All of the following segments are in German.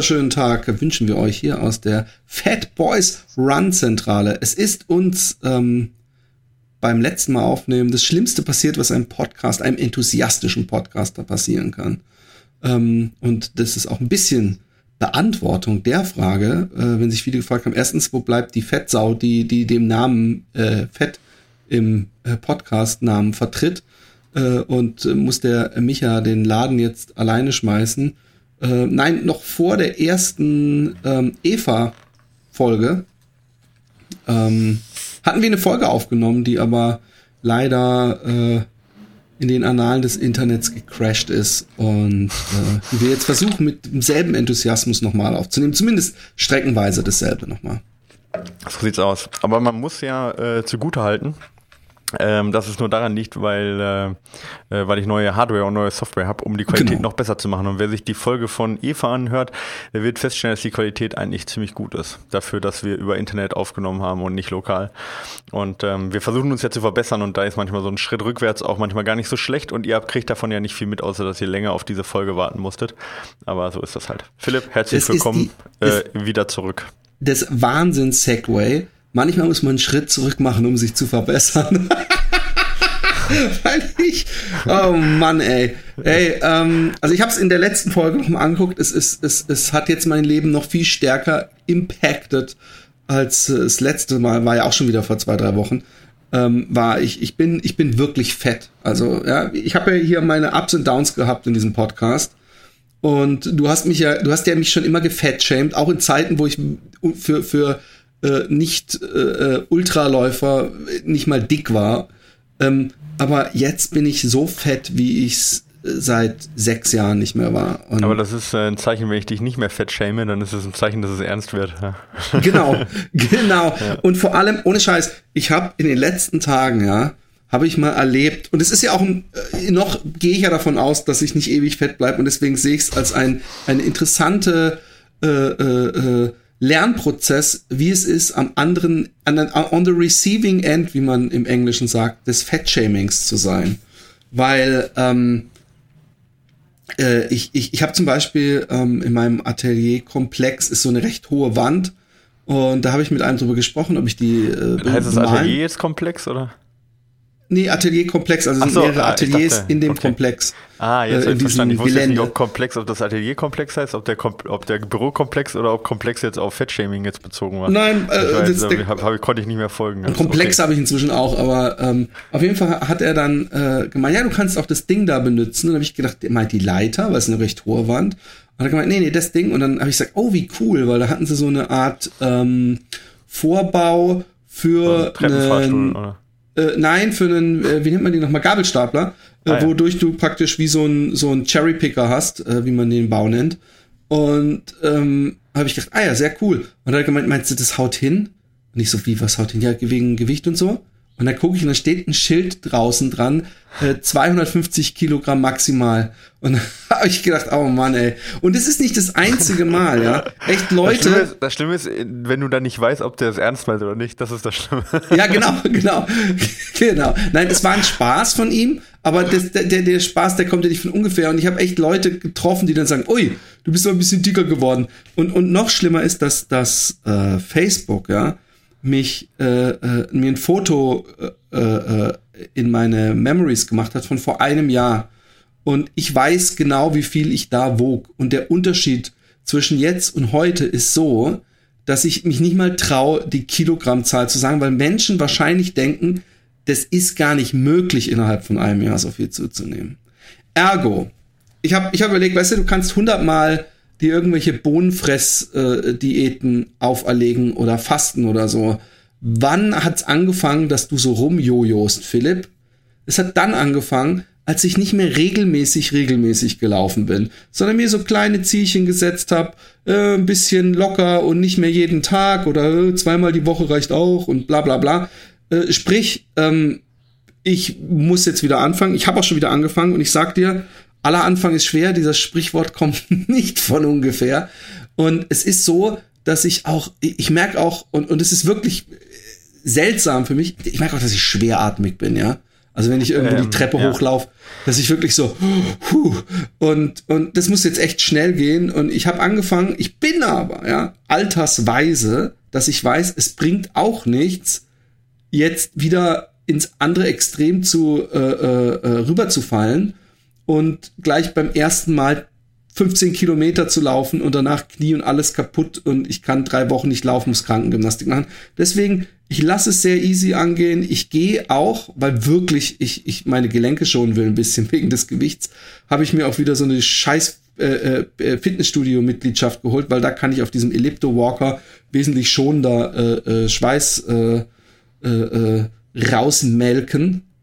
Wunderschönen Tag wünschen wir euch hier aus der Fat Boys Run Zentrale. Es ist uns ähm, beim letzten Mal aufnehmen das Schlimmste passiert, was einem Podcast, einem enthusiastischen Podcaster passieren kann. Ähm, und das ist auch ein bisschen Beantwortung der Frage, äh, wenn sich viele gefragt haben, erstens, wo bleibt die Fettsau, die, die dem Namen äh, Fett im äh, Podcast-Namen vertritt? Äh, und äh, muss der Micha den Laden jetzt alleine schmeißen? Äh, nein, noch vor der ersten ähm, Eva-Folge ähm, hatten wir eine Folge aufgenommen, die aber leider äh, in den Annalen des Internets gecrashed ist und äh, die wir jetzt versuchen mit demselben Enthusiasmus nochmal aufzunehmen, zumindest streckenweise dasselbe nochmal. So sieht's aus. Aber man muss ja äh, zugute halten, ähm, dass es nur daran liegt, weil, äh, äh, weil ich neue Hardware und neue Software habe, um die Qualität genau. noch besser zu machen. Und wer sich die Folge von Eva anhört, der wird feststellen, dass die Qualität eigentlich ziemlich gut ist. Dafür, dass wir über Internet aufgenommen haben und nicht lokal. Und ähm, wir versuchen uns ja zu verbessern und da ist manchmal so ein Schritt rückwärts auch manchmal gar nicht so schlecht und ihr kriegt davon ja nicht viel mit, außer dass ihr länger auf diese Folge warten musstet. Aber so ist das halt. Philipp, herzlich das willkommen die, äh, wieder zurück. Das Wahnsinn-Segway manchmal muss man einen Schritt zurück machen, um sich zu verbessern. Weil ich, oh Mann, ey. Ey, ähm, also ich habe es in der letzten Folge noch mal angeguckt. Es, ist, es, es hat jetzt mein Leben noch viel stärker impacted als das letzte Mal. War ja auch schon wieder vor zwei, drei Wochen. Ähm, war ich, ich bin, ich bin wirklich fett. Also, ja, ich habe ja hier meine Ups und Downs gehabt in diesem Podcast. Und du hast mich ja, du hast ja mich schon immer gefettshamed, auch in Zeiten, wo ich für, für äh, nicht äh, äh, Ultraläufer nicht mal dick war. Ähm, aber jetzt bin ich so fett, wie ich's äh, seit sechs Jahren nicht mehr war. Und aber das ist äh, ein Zeichen, wenn ich dich nicht mehr fett schäme, dann ist es ein Zeichen, dass es ernst wird. genau, genau. Ja. Und vor allem, ohne Scheiß, ich habe in den letzten Tagen, ja, habe ich mal erlebt, und es ist ja auch, noch gehe ich ja davon aus, dass ich nicht ewig fett bleibe und deswegen sehe ich es als ein, eine interessante äh, äh Lernprozess, wie es ist, am anderen, on the receiving end, wie man im Englischen sagt, des Fettshamings zu sein. Weil ähm, äh, ich, ich, ich habe zum Beispiel ähm, in meinem Atelierkomplex ist so eine recht hohe Wand und da habe ich mit einem drüber gesprochen, ob ich die äh, Heißt das Atelier jetzt komplex oder? Nee, Atelierkomplex, also es so, sind mehrere ah, Ateliers dachte, in dem okay. Komplex. Ah, jetzt äh, in verstanden. Ich wusste jetzt nicht, ob Komplex, ob das Atelierkomplex heißt, ob der, ob der Bürokomplex oder ob Komplex jetzt auf Fettshaming jetzt bezogen war. Nein, äh, weiß, das, hab, hab, konnte ich nicht mehr folgen. Ein Komplex okay. habe ich inzwischen auch, aber ähm, auf jeden Fall hat er dann äh, gemeint, ja, du kannst auch das Ding da benutzen. Und dann habe ich gedacht, er meint die Leiter, weil es eine recht hohe Wand. Und er gemeint, nee, nee, das Ding. Und dann habe ich gesagt, oh, wie cool, weil da hatten sie so eine Art ähm, Vorbau für einen, oder? Äh, nein, für einen, äh, wie nennt man den nochmal, Gabelstapler, äh, ah, ja. wodurch du praktisch wie so ein, so ein Cherrypicker hast, äh, wie man den Bau nennt. Und ähm, habe ich gedacht, ah ja, sehr cool. Und dann hat er gemeint, meinst du, das haut hin? Und ich so, wie, was haut hin? Ja, wegen Gewicht und so. Und dann gucke ich und da steht ein Schild draußen dran, äh, 250 Kilogramm maximal. Und da habe ich gedacht, oh Mann, ey. Und es ist nicht das einzige Mal, ja. Echt Leute. Das Schlimme, ist, das Schlimme ist, wenn du dann nicht weißt, ob der es ernst meint oder nicht, das ist das Schlimme. Ja, genau, genau. genau. Nein, es war ein Spaß von ihm, aber das, der, der Spaß, der kommt ja nicht von ungefähr. Und ich habe echt Leute getroffen, die dann sagen, ui, du bist so ein bisschen dicker geworden. Und, und noch schlimmer ist, dass das äh, Facebook, ja, mich äh, äh, mir ein Foto äh, äh, in meine Memories gemacht hat von vor einem Jahr. Und ich weiß genau, wie viel ich da wog. Und der Unterschied zwischen jetzt und heute ist so, dass ich mich nicht mal traue, die Kilogrammzahl zu sagen, weil Menschen wahrscheinlich denken, das ist gar nicht möglich, innerhalb von einem Jahr so viel zuzunehmen. Ergo, ich habe ich hab überlegt, weißt du, du kannst hundertmal die irgendwelche Bohnenfress-Diäten auferlegen oder fasten oder so. Wann hat's angefangen, dass du so rumjojost, Philipp? Es hat dann angefangen, als ich nicht mehr regelmäßig, regelmäßig gelaufen bin, sondern mir so kleine Zielchen gesetzt habe, äh, ein bisschen locker und nicht mehr jeden Tag oder äh, zweimal die Woche reicht auch und bla bla bla. Äh, sprich, ähm, ich muss jetzt wieder anfangen. Ich habe auch schon wieder angefangen und ich sag dir, aller Anfang ist schwer. Dieser Sprichwort kommt nicht von ungefähr. Und es ist so, dass ich auch, ich merke auch, und, und es ist wirklich seltsam für mich, ich merke auch, dass ich schweratmig bin, ja. Also wenn ich irgendwo ähm, die Treppe ja. hochlaufe, dass ich wirklich so, huh, und, und das muss jetzt echt schnell gehen. Und ich habe angefangen, ich bin aber, ja, altersweise, dass ich weiß, es bringt auch nichts, jetzt wieder ins andere Extrem zu äh, äh, äh rüberzufallen und gleich beim ersten Mal 15 Kilometer zu laufen und danach Knie und alles kaputt und ich kann drei Wochen nicht laufen, muss Krankengymnastik machen. Deswegen, ich lasse es sehr easy angehen. Ich gehe auch, weil wirklich ich, ich meine Gelenke schonen will, ein bisschen wegen des Gewichts, habe ich mir auch wieder so eine scheiß äh, äh, Fitnessstudio-Mitgliedschaft geholt, weil da kann ich auf diesem Ellipto-Walker wesentlich schonender äh, äh, Schweiß äh, äh, äh,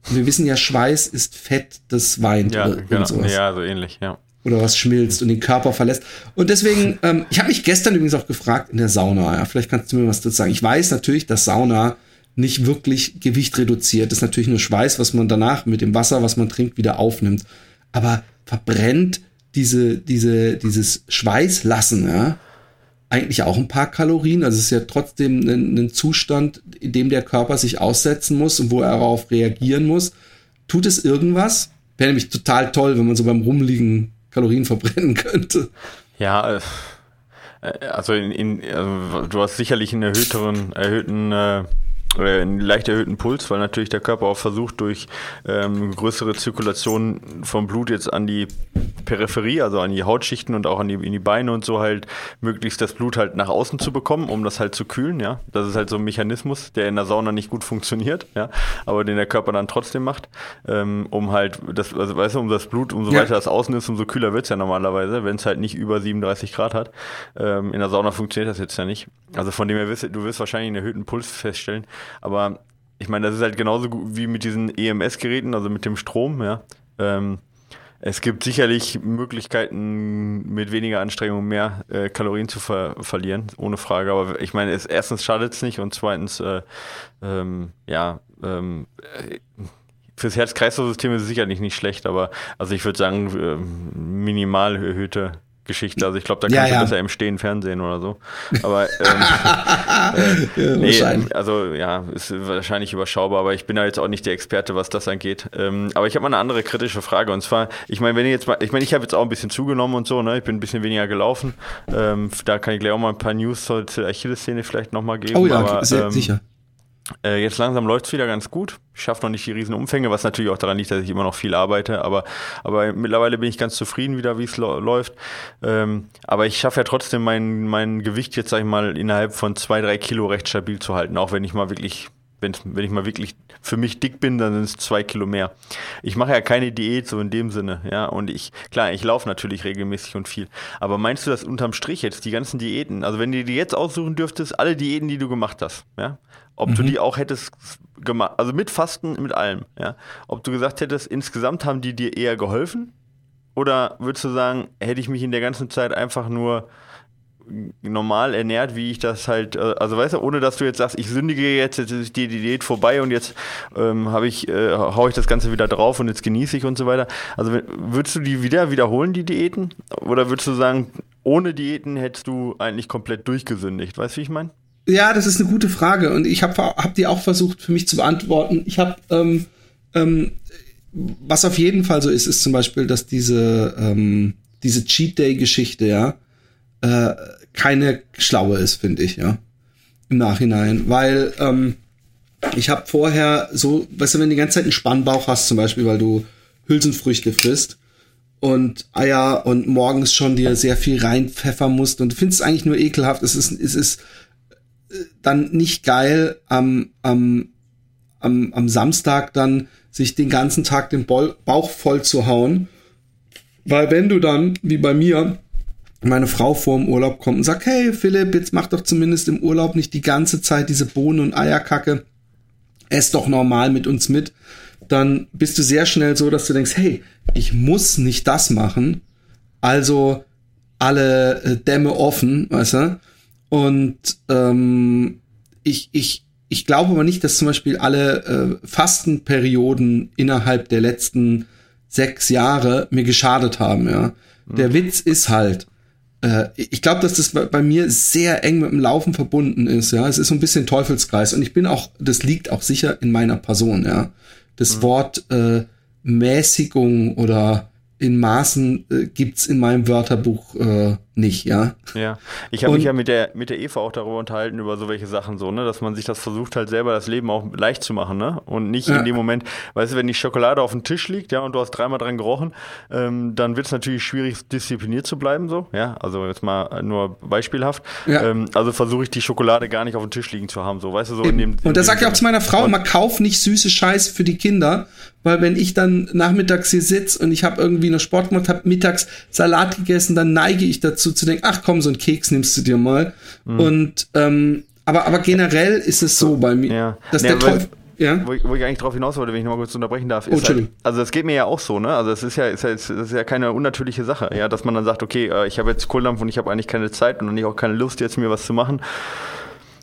rausmelken. wir wissen ja, Schweiß ist Fett, das weint. Ja, genau. ja, so ähnlich, ja oder was schmilzt und den Körper verlässt. Und deswegen, ähm, ich habe mich gestern übrigens auch gefragt in der Sauna, ja, vielleicht kannst du mir was dazu sagen. Ich weiß natürlich, dass Sauna nicht wirklich Gewicht reduziert. Das ist natürlich nur Schweiß, was man danach mit dem Wasser, was man trinkt, wieder aufnimmt. Aber verbrennt diese, diese, dieses Schweißlassen, ja, eigentlich auch ein paar Kalorien. Also es ist ja trotzdem ein, ein Zustand, in dem der Körper sich aussetzen muss und wo er darauf reagieren muss. Tut es irgendwas? Wäre nämlich total toll, wenn man so beim Rumliegen Kalorien verbrennen könnte. Ja, äh, also, in, in, also du hast sicherlich einen erhöhteren, erhöhten äh, einen leicht erhöhten Puls, weil natürlich der Körper auch versucht, durch ähm, größere Zirkulation vom Blut jetzt an die Peripherie, also an die Hautschichten und auch an die, in die Beine und so halt möglichst das Blut halt nach außen zu bekommen, um das halt zu kühlen, ja. Das ist halt so ein Mechanismus, der in der Sauna nicht gut funktioniert, ja, aber den der Körper dann trotzdem macht, ähm, um halt das, also weißt du, um das Blut, umso ja. weiter das außen ist, umso kühler wird's ja normalerweise, wenn es halt nicht über 37 Grad hat. Ähm, in der Sauna funktioniert das jetzt ja nicht. Also von dem her wirst du wirst wahrscheinlich einen erhöhten Puls feststellen. Aber ich meine, das ist halt genauso wie mit diesen EMS-Geräten, also mit dem Strom, ja. Ähm, es gibt sicherlich Möglichkeiten, mit weniger Anstrengung mehr äh, Kalorien zu ver verlieren, ohne Frage. Aber ich meine, es, erstens schadet es nicht und zweitens, äh, ähm, ja, ähm, äh, fürs Herz-Kreislauf-System ist es sicherlich nicht schlecht, aber also ich würde sagen, äh, minimal erhöhte Geschichte. Also ich glaube, da kannst ja, ja. du besser im Stehen Fernsehen oder so. Aber ähm, äh, ja, nee, also ja, ist wahrscheinlich überschaubar, aber ich bin da jetzt auch nicht der Experte, was das angeht. Ähm, aber ich habe mal eine andere kritische Frage und zwar, ich meine, wenn ihr jetzt mal, ich meine, ich habe jetzt auch ein bisschen zugenommen und so, ne? Ich bin ein bisschen weniger gelaufen. Ähm, da kann ich gleich auch mal ein paar News zur Achilles-Szene vielleicht nochmal geben. Oh ja, aber, sehr, ähm, sicher. Äh, jetzt langsam läuft es wieder ganz gut. Ich schaffe noch nicht die riesen Umfänge, was natürlich auch daran liegt, dass ich immer noch viel arbeite. Aber, aber mittlerweile bin ich ganz zufrieden wieder, wie es läuft. Ähm, aber ich schaffe ja trotzdem mein, mein Gewicht jetzt, sag ich mal, innerhalb von zwei, drei Kilo recht stabil zu halten. Auch wenn ich mal wirklich, wenn, wenn ich mal wirklich für mich dick bin, dann sind es zwei Kilo mehr. Ich mache ja keine Diät so in dem Sinne, ja. Und ich, klar, ich laufe natürlich regelmäßig und viel. Aber meinst du, dass unterm Strich jetzt die ganzen Diäten, also wenn du dir jetzt aussuchen dürftest, alle Diäten, die du gemacht hast, ja, ob mhm. du die auch hättest gemacht, also mit Fasten, mit allem, ja. Ob du gesagt hättest, insgesamt haben die dir eher geholfen? Oder würdest du sagen, hätte ich mich in der ganzen Zeit einfach nur normal ernährt, wie ich das halt, äh, also weißt du, ohne dass du jetzt sagst, ich sündige jetzt, jetzt ist die Diät vorbei und jetzt ähm, habe ich, äh, hau ich das Ganze wieder drauf und jetzt genieße ich und so weiter. Also würdest du die wieder wiederholen, die Diäten? Oder würdest du sagen, ohne Diäten hättest du eigentlich komplett durchgesündigt? Weißt du, wie ich meine? Ja, das ist eine gute Frage und ich habe hab die auch versucht für mich zu beantworten. Ich habe, ähm, ähm, was auf jeden Fall so ist, ist zum Beispiel, dass diese, ähm, diese Cheat Day-Geschichte, ja, äh, keine schlaue ist, finde ich, ja, im Nachhinein, weil ähm, ich habe vorher so, weißt du, wenn du die ganze Zeit einen Spannbauch hast, zum Beispiel, weil du Hülsenfrüchte frisst und Eier und morgens schon dir sehr viel reinpfeffern musst und du findest es eigentlich nur ekelhaft. Es ist, es ist dann nicht geil, am, am, am, am Samstag dann sich den ganzen Tag den Bauch voll zu hauen. Weil wenn du dann, wie bei mir, meine Frau vor dem Urlaub kommt und sagt, hey Philipp, jetzt mach doch zumindest im Urlaub nicht die ganze Zeit diese Bohnen- und Eierkacke, ess doch normal mit uns mit, dann bist du sehr schnell so, dass du denkst, hey, ich muss nicht das machen, also alle äh, Dämme offen, weißt du? Und ähm, ich, ich ich glaube aber nicht, dass zum Beispiel alle äh, Fastenperioden innerhalb der letzten sechs Jahre mir geschadet haben, ja. Mhm. Der Witz ist halt, ich glaube, dass das bei, bei, mir sehr eng mit dem Laufen verbunden ist, ja. Es ist so ein bisschen Teufelskreis und ich bin auch, das liegt auch sicher in meiner Person, ja. Das mhm. Wort äh, Mäßigung oder in Maßen äh, gibt's in meinem Wörterbuch äh, nicht, ja. Ja, ich habe mich ja mit der mit der Eva auch darüber unterhalten über so welche Sachen so, ne, dass man sich das versucht halt selber das Leben auch leicht zu machen, ne, und nicht ja. in dem Moment, weißt du, wenn die Schokolade auf dem Tisch liegt, ja, und du hast dreimal dran gerochen, ähm, dann wird es natürlich schwierig diszipliniert zu bleiben, so, ja, also jetzt mal nur beispielhaft. Ja. Ähm, also versuche ich die Schokolade gar nicht auf dem Tisch liegen zu haben, so, weißt du, so in dem. In und da sage ich auch zu meiner Frau immer, kauf nicht süße Scheiße für die Kinder, weil wenn ich dann nachmittags hier sitze und ich habe irgendwie noch Sport gemacht, habe mittags Salat gegessen, dann neige ich dazu zu denken, ach komm, so ein Keks nimmst du dir mal. Mhm. Und ähm, aber, aber generell ist es so bei mir, ja. dass ja, der Teufel. Ja. Wo, ich, wo ich eigentlich drauf hinaus wollte, wenn ich noch mal kurz unterbrechen darf, ist oh, halt, also das geht mir ja auch so, ne? Also es ist ja, ist ja, ist ja keine unnatürliche Sache, ja, dass man dann sagt, okay, äh, ich habe jetzt Kohldampf und ich habe eigentlich keine Zeit und auch keine Lust, jetzt mir was zu machen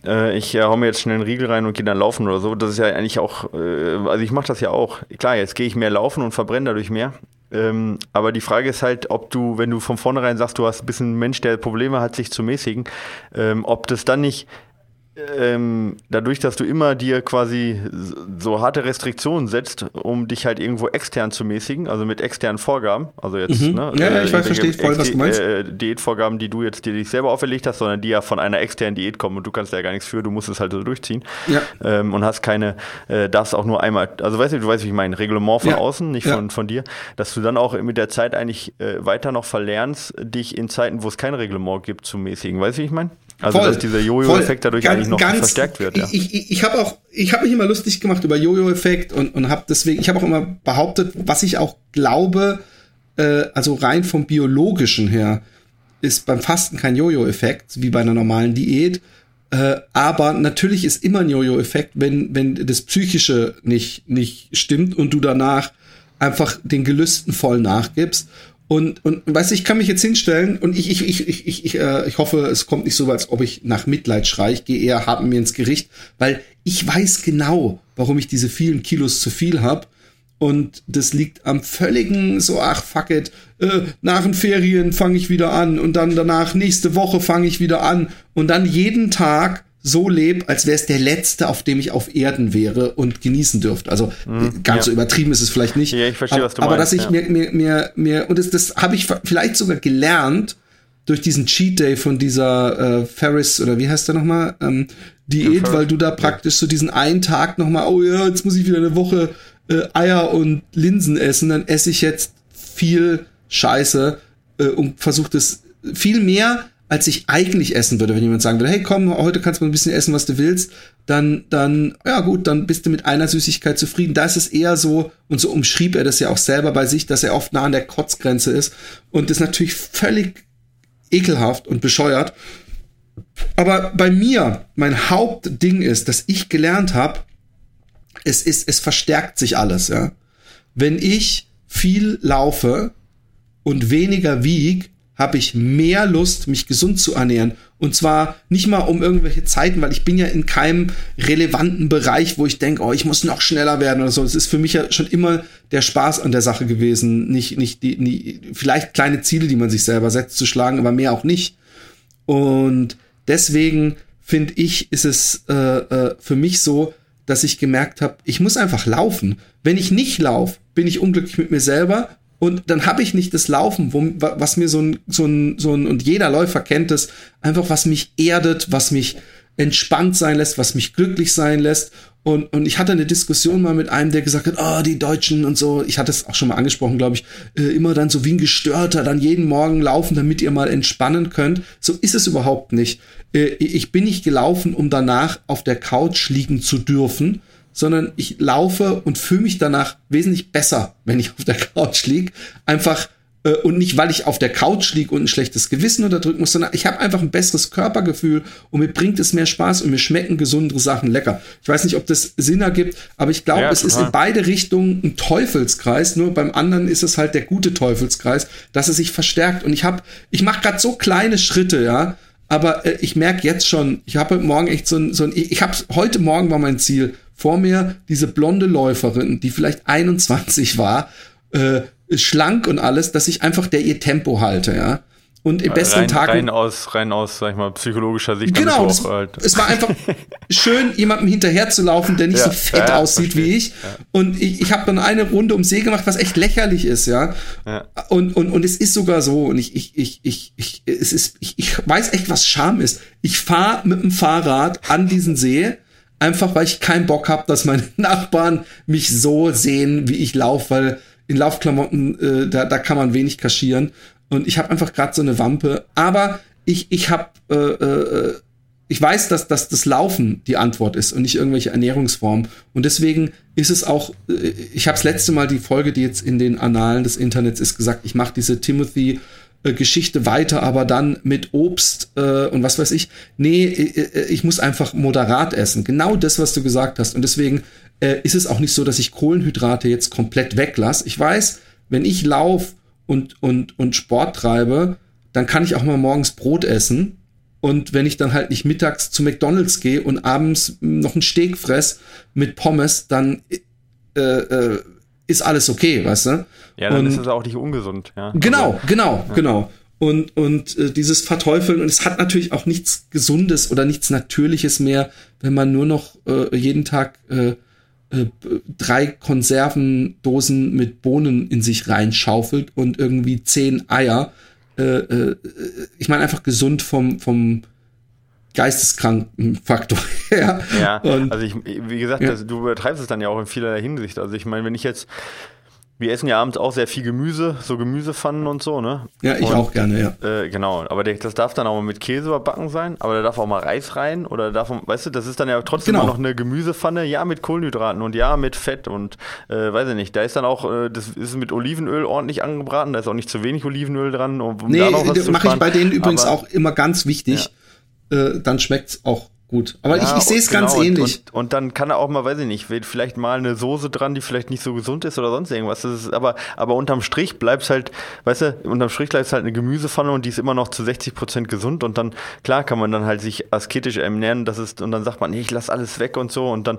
äh, ich äh, hau mir jetzt schnell einen Riegel rein und gehe dann laufen oder so. Das ist ja eigentlich auch, äh, also ich mache das ja auch. Klar, jetzt gehe ich mehr laufen und verbrenne dadurch mehr. Ähm, aber die Frage ist halt, ob du, wenn du von vornherein sagst, du hast ein bisschen Mensch, der Probleme hat, sich zu mäßigen, ähm, ob das dann nicht ähm, dadurch, dass du immer dir quasi so harte Restriktionen setzt, um dich halt irgendwo extern zu mäßigen, also mit externen Vorgaben, also jetzt, mhm. ne, ja, äh, ich weiß, verstehe voll, was du meinst. Äh, Diätvorgaben, die du jetzt dir nicht selber auferlegt hast, sondern die ja von einer externen Diät kommen und du kannst ja gar nichts für, du musst es halt so durchziehen ja. ähm, und hast keine, äh, darfst auch nur einmal, also weißt du, du weißt, wie ich meine, Reglement von ja. außen, nicht ja. von, von dir, dass du dann auch mit der Zeit eigentlich äh, weiter noch verlernst, dich in Zeiten, wo es kein Reglement gibt, zu mäßigen, weißt du, wie ich meine? Also voll, dass dieser Jojo-Effekt dadurch ganz, eigentlich noch ganz, verstärkt wird. Ja. Ich, ich, ich habe auch, ich habe mich immer lustig gemacht über Jojo-Effekt und, und habe deswegen, ich habe auch immer behauptet, was ich auch glaube, äh, also rein vom biologischen her, ist beim Fasten kein Jojo-Effekt wie bei einer normalen Diät. Äh, aber natürlich ist immer ein Jojo-Effekt, wenn wenn das psychische nicht nicht stimmt und du danach einfach den Gelüsten voll nachgibst. Und, und weißt du, ich kann mich jetzt hinstellen und ich, ich, ich, ich, ich, ich, äh, ich hoffe, es kommt nicht so, als ob ich nach Mitleid schreie. Ich gehe eher mit mir ins Gericht, weil ich weiß genau, warum ich diese vielen Kilos zu viel habe. Und das liegt am völligen, so, ach, fuck it, äh, nach den Ferien fange ich wieder an und dann danach nächste Woche fange ich wieder an und dann jeden Tag so lebe, als wäre es der letzte, auf dem ich auf Erden wäre und genießen dürfte. Also mm, ganz ja. so übertrieben ist es vielleicht nicht. Ja, ich verstehe, aber, was du aber meinst. Aber dass ich ja. mir, mir, mir, mir, und das, das habe ich vielleicht sogar gelernt durch diesen Cheat Day von dieser äh, Ferris oder wie heißt der nochmal? Ähm, Diät, weil du da praktisch so diesen einen Tag nochmal, oh ja, jetzt muss ich wieder eine Woche äh, Eier und Linsen essen, dann esse ich jetzt viel Scheiße äh, und versuche das viel mehr als ich eigentlich essen würde, wenn jemand sagen würde, hey komm, heute kannst du mal ein bisschen essen, was du willst, dann, dann, ja gut, dann bist du mit einer Süßigkeit zufrieden. Da ist es eher so, und so umschrieb er das ja auch selber bei sich, dass er oft nah an der Kotzgrenze ist. Und das ist natürlich völlig ekelhaft und bescheuert. Aber bei mir, mein Hauptding ist, dass ich gelernt habe, es ist, es verstärkt sich alles, ja. Wenn ich viel laufe und weniger wieg, habe ich mehr Lust, mich gesund zu ernähren. Und zwar nicht mal um irgendwelche Zeiten, weil ich bin ja in keinem relevanten Bereich, wo ich denke, oh, ich muss noch schneller werden oder so. Es ist für mich ja schon immer der Spaß an der Sache gewesen. Nicht, nicht die, nie, vielleicht kleine Ziele, die man sich selber setzt, zu schlagen, aber mehr auch nicht. Und deswegen finde ich, ist es äh, äh, für mich so, dass ich gemerkt habe, ich muss einfach laufen. Wenn ich nicht laufe, bin ich unglücklich mit mir selber und dann habe ich nicht das Laufen, wo, was mir so ein, so ein, so ein, und jeder Läufer kennt es, einfach was mich erdet, was mich entspannt sein lässt, was mich glücklich sein lässt. Und, und ich hatte eine Diskussion mal mit einem, der gesagt hat, oh, die Deutschen und so, ich hatte es auch schon mal angesprochen, glaube ich, äh, immer dann so wie ein Gestörter, dann jeden Morgen laufen, damit ihr mal entspannen könnt. So ist es überhaupt nicht. Äh, ich bin nicht gelaufen, um danach auf der Couch liegen zu dürfen, sondern ich laufe und fühle mich danach wesentlich besser, wenn ich auf der Couch lieg. Einfach äh, und nicht, weil ich auf der Couch lieg und ein schlechtes Gewissen unterdrücken muss, sondern ich habe einfach ein besseres Körpergefühl und mir bringt es mehr Spaß und mir schmecken gesundere Sachen lecker. Ich weiß nicht, ob das Sinn ergibt, aber ich glaube, ja, es ist in beide Richtungen ein Teufelskreis. Nur beim anderen ist es halt der gute Teufelskreis, dass es sich verstärkt. Und ich habe, ich mache gerade so kleine Schritte, ja, aber äh, ich merke jetzt schon, ich habe morgen echt so ein, so ein ich habe heute Morgen war mein Ziel, vor mir diese blonde Läuferin, die vielleicht 21 war, äh, schlank und alles, dass ich einfach der ihr Tempo halte, ja. Und im besten rein, Tag. Rein aus, rein aus, sag ich mal, psychologischer Sicht. Genau, das, halt. es war einfach schön, jemandem hinterherzulaufen, der nicht ja, so fett ja, aussieht wie ich. Ja. Und ich, ich habe dann eine Runde um See gemacht, was echt lächerlich ist, ja. Und, und, und es ist sogar so, und ich, ich, ich, ich, ich, es ist, ich, ich weiß echt, was Scham ist. Ich fahre mit dem Fahrrad an diesen See, einfach weil ich keinen Bock habe, dass meine Nachbarn mich so sehen, wie ich laufe, weil in Laufklamotten, äh, da, da kann man wenig kaschieren. Und ich habe einfach gerade so eine Wampe. Aber ich, ich habe, äh, äh, ich weiß, dass, dass das Laufen die Antwort ist und nicht irgendwelche Ernährungsformen. Und deswegen ist es auch, äh, ich habe das letzte Mal die Folge, die jetzt in den Annalen des Internets ist, gesagt, ich mache diese Timothy Geschichte weiter, aber dann mit Obst äh, und was weiß ich. Nee, äh, äh, ich muss einfach moderat essen. Genau das, was du gesagt hast. Und deswegen äh, ist es auch nicht so, dass ich Kohlenhydrate jetzt komplett weglasse. Ich weiß, wenn ich laufe und, und, und Sport treibe, dann kann ich auch mal morgens Brot essen. Und wenn ich dann halt nicht mittags zu McDonalds gehe und abends noch einen Steak fress mit Pommes, dann äh, äh, ist alles okay, weißt du? Ja, dann und, ist es auch nicht ungesund, ja. Genau, also, genau, ja. genau. Und, und äh, dieses Verteufeln, und es hat natürlich auch nichts Gesundes oder nichts Natürliches mehr, wenn man nur noch äh, jeden Tag äh, äh, drei Konservendosen mit Bohnen in sich reinschaufelt und irgendwie zehn Eier. Äh, äh, ich meine einfach gesund vom, vom geisteskranken Faktor her. Ja, und, also ich, wie gesagt, ja. das, du übertreibst es dann ja auch in vielerlei Hinsicht. Also ich meine, wenn ich jetzt wir essen ja abends auch sehr viel Gemüse, so Gemüsepfannen und so, ne? Ja, ich und, auch gerne, ja. Äh, genau, aber das darf dann auch mal mit Käse überbacken sein, aber da darf auch mal Reis rein oder darf, weißt du, das ist dann ja trotzdem genau. noch eine Gemüsepfanne, ja, mit Kohlenhydraten und ja, mit Fett und äh, weiß ich nicht, da ist dann auch, äh, das ist mit Olivenöl ordentlich angebraten, da ist auch nicht zu wenig Olivenöl dran. Um nee, da mache ich bei denen übrigens aber, auch immer ganz wichtig, ja. Äh, dann schmeckt's auch gut. Aber ja, ich, ich sehe es genau, ganz ähnlich. Und, und, dann kann er auch mal, weiß ich nicht, vielleicht mal eine Soße dran, die vielleicht nicht so gesund ist oder sonst irgendwas. Ist, aber, aber unterm Strich bleibt halt, weißt du, unterm Strich bleibt es halt eine Gemüsepfanne und die ist immer noch zu 60 Prozent gesund und dann, klar kann man dann halt sich asketisch ernähren, das ist, und dann sagt man, nee, ich lass alles weg und so und dann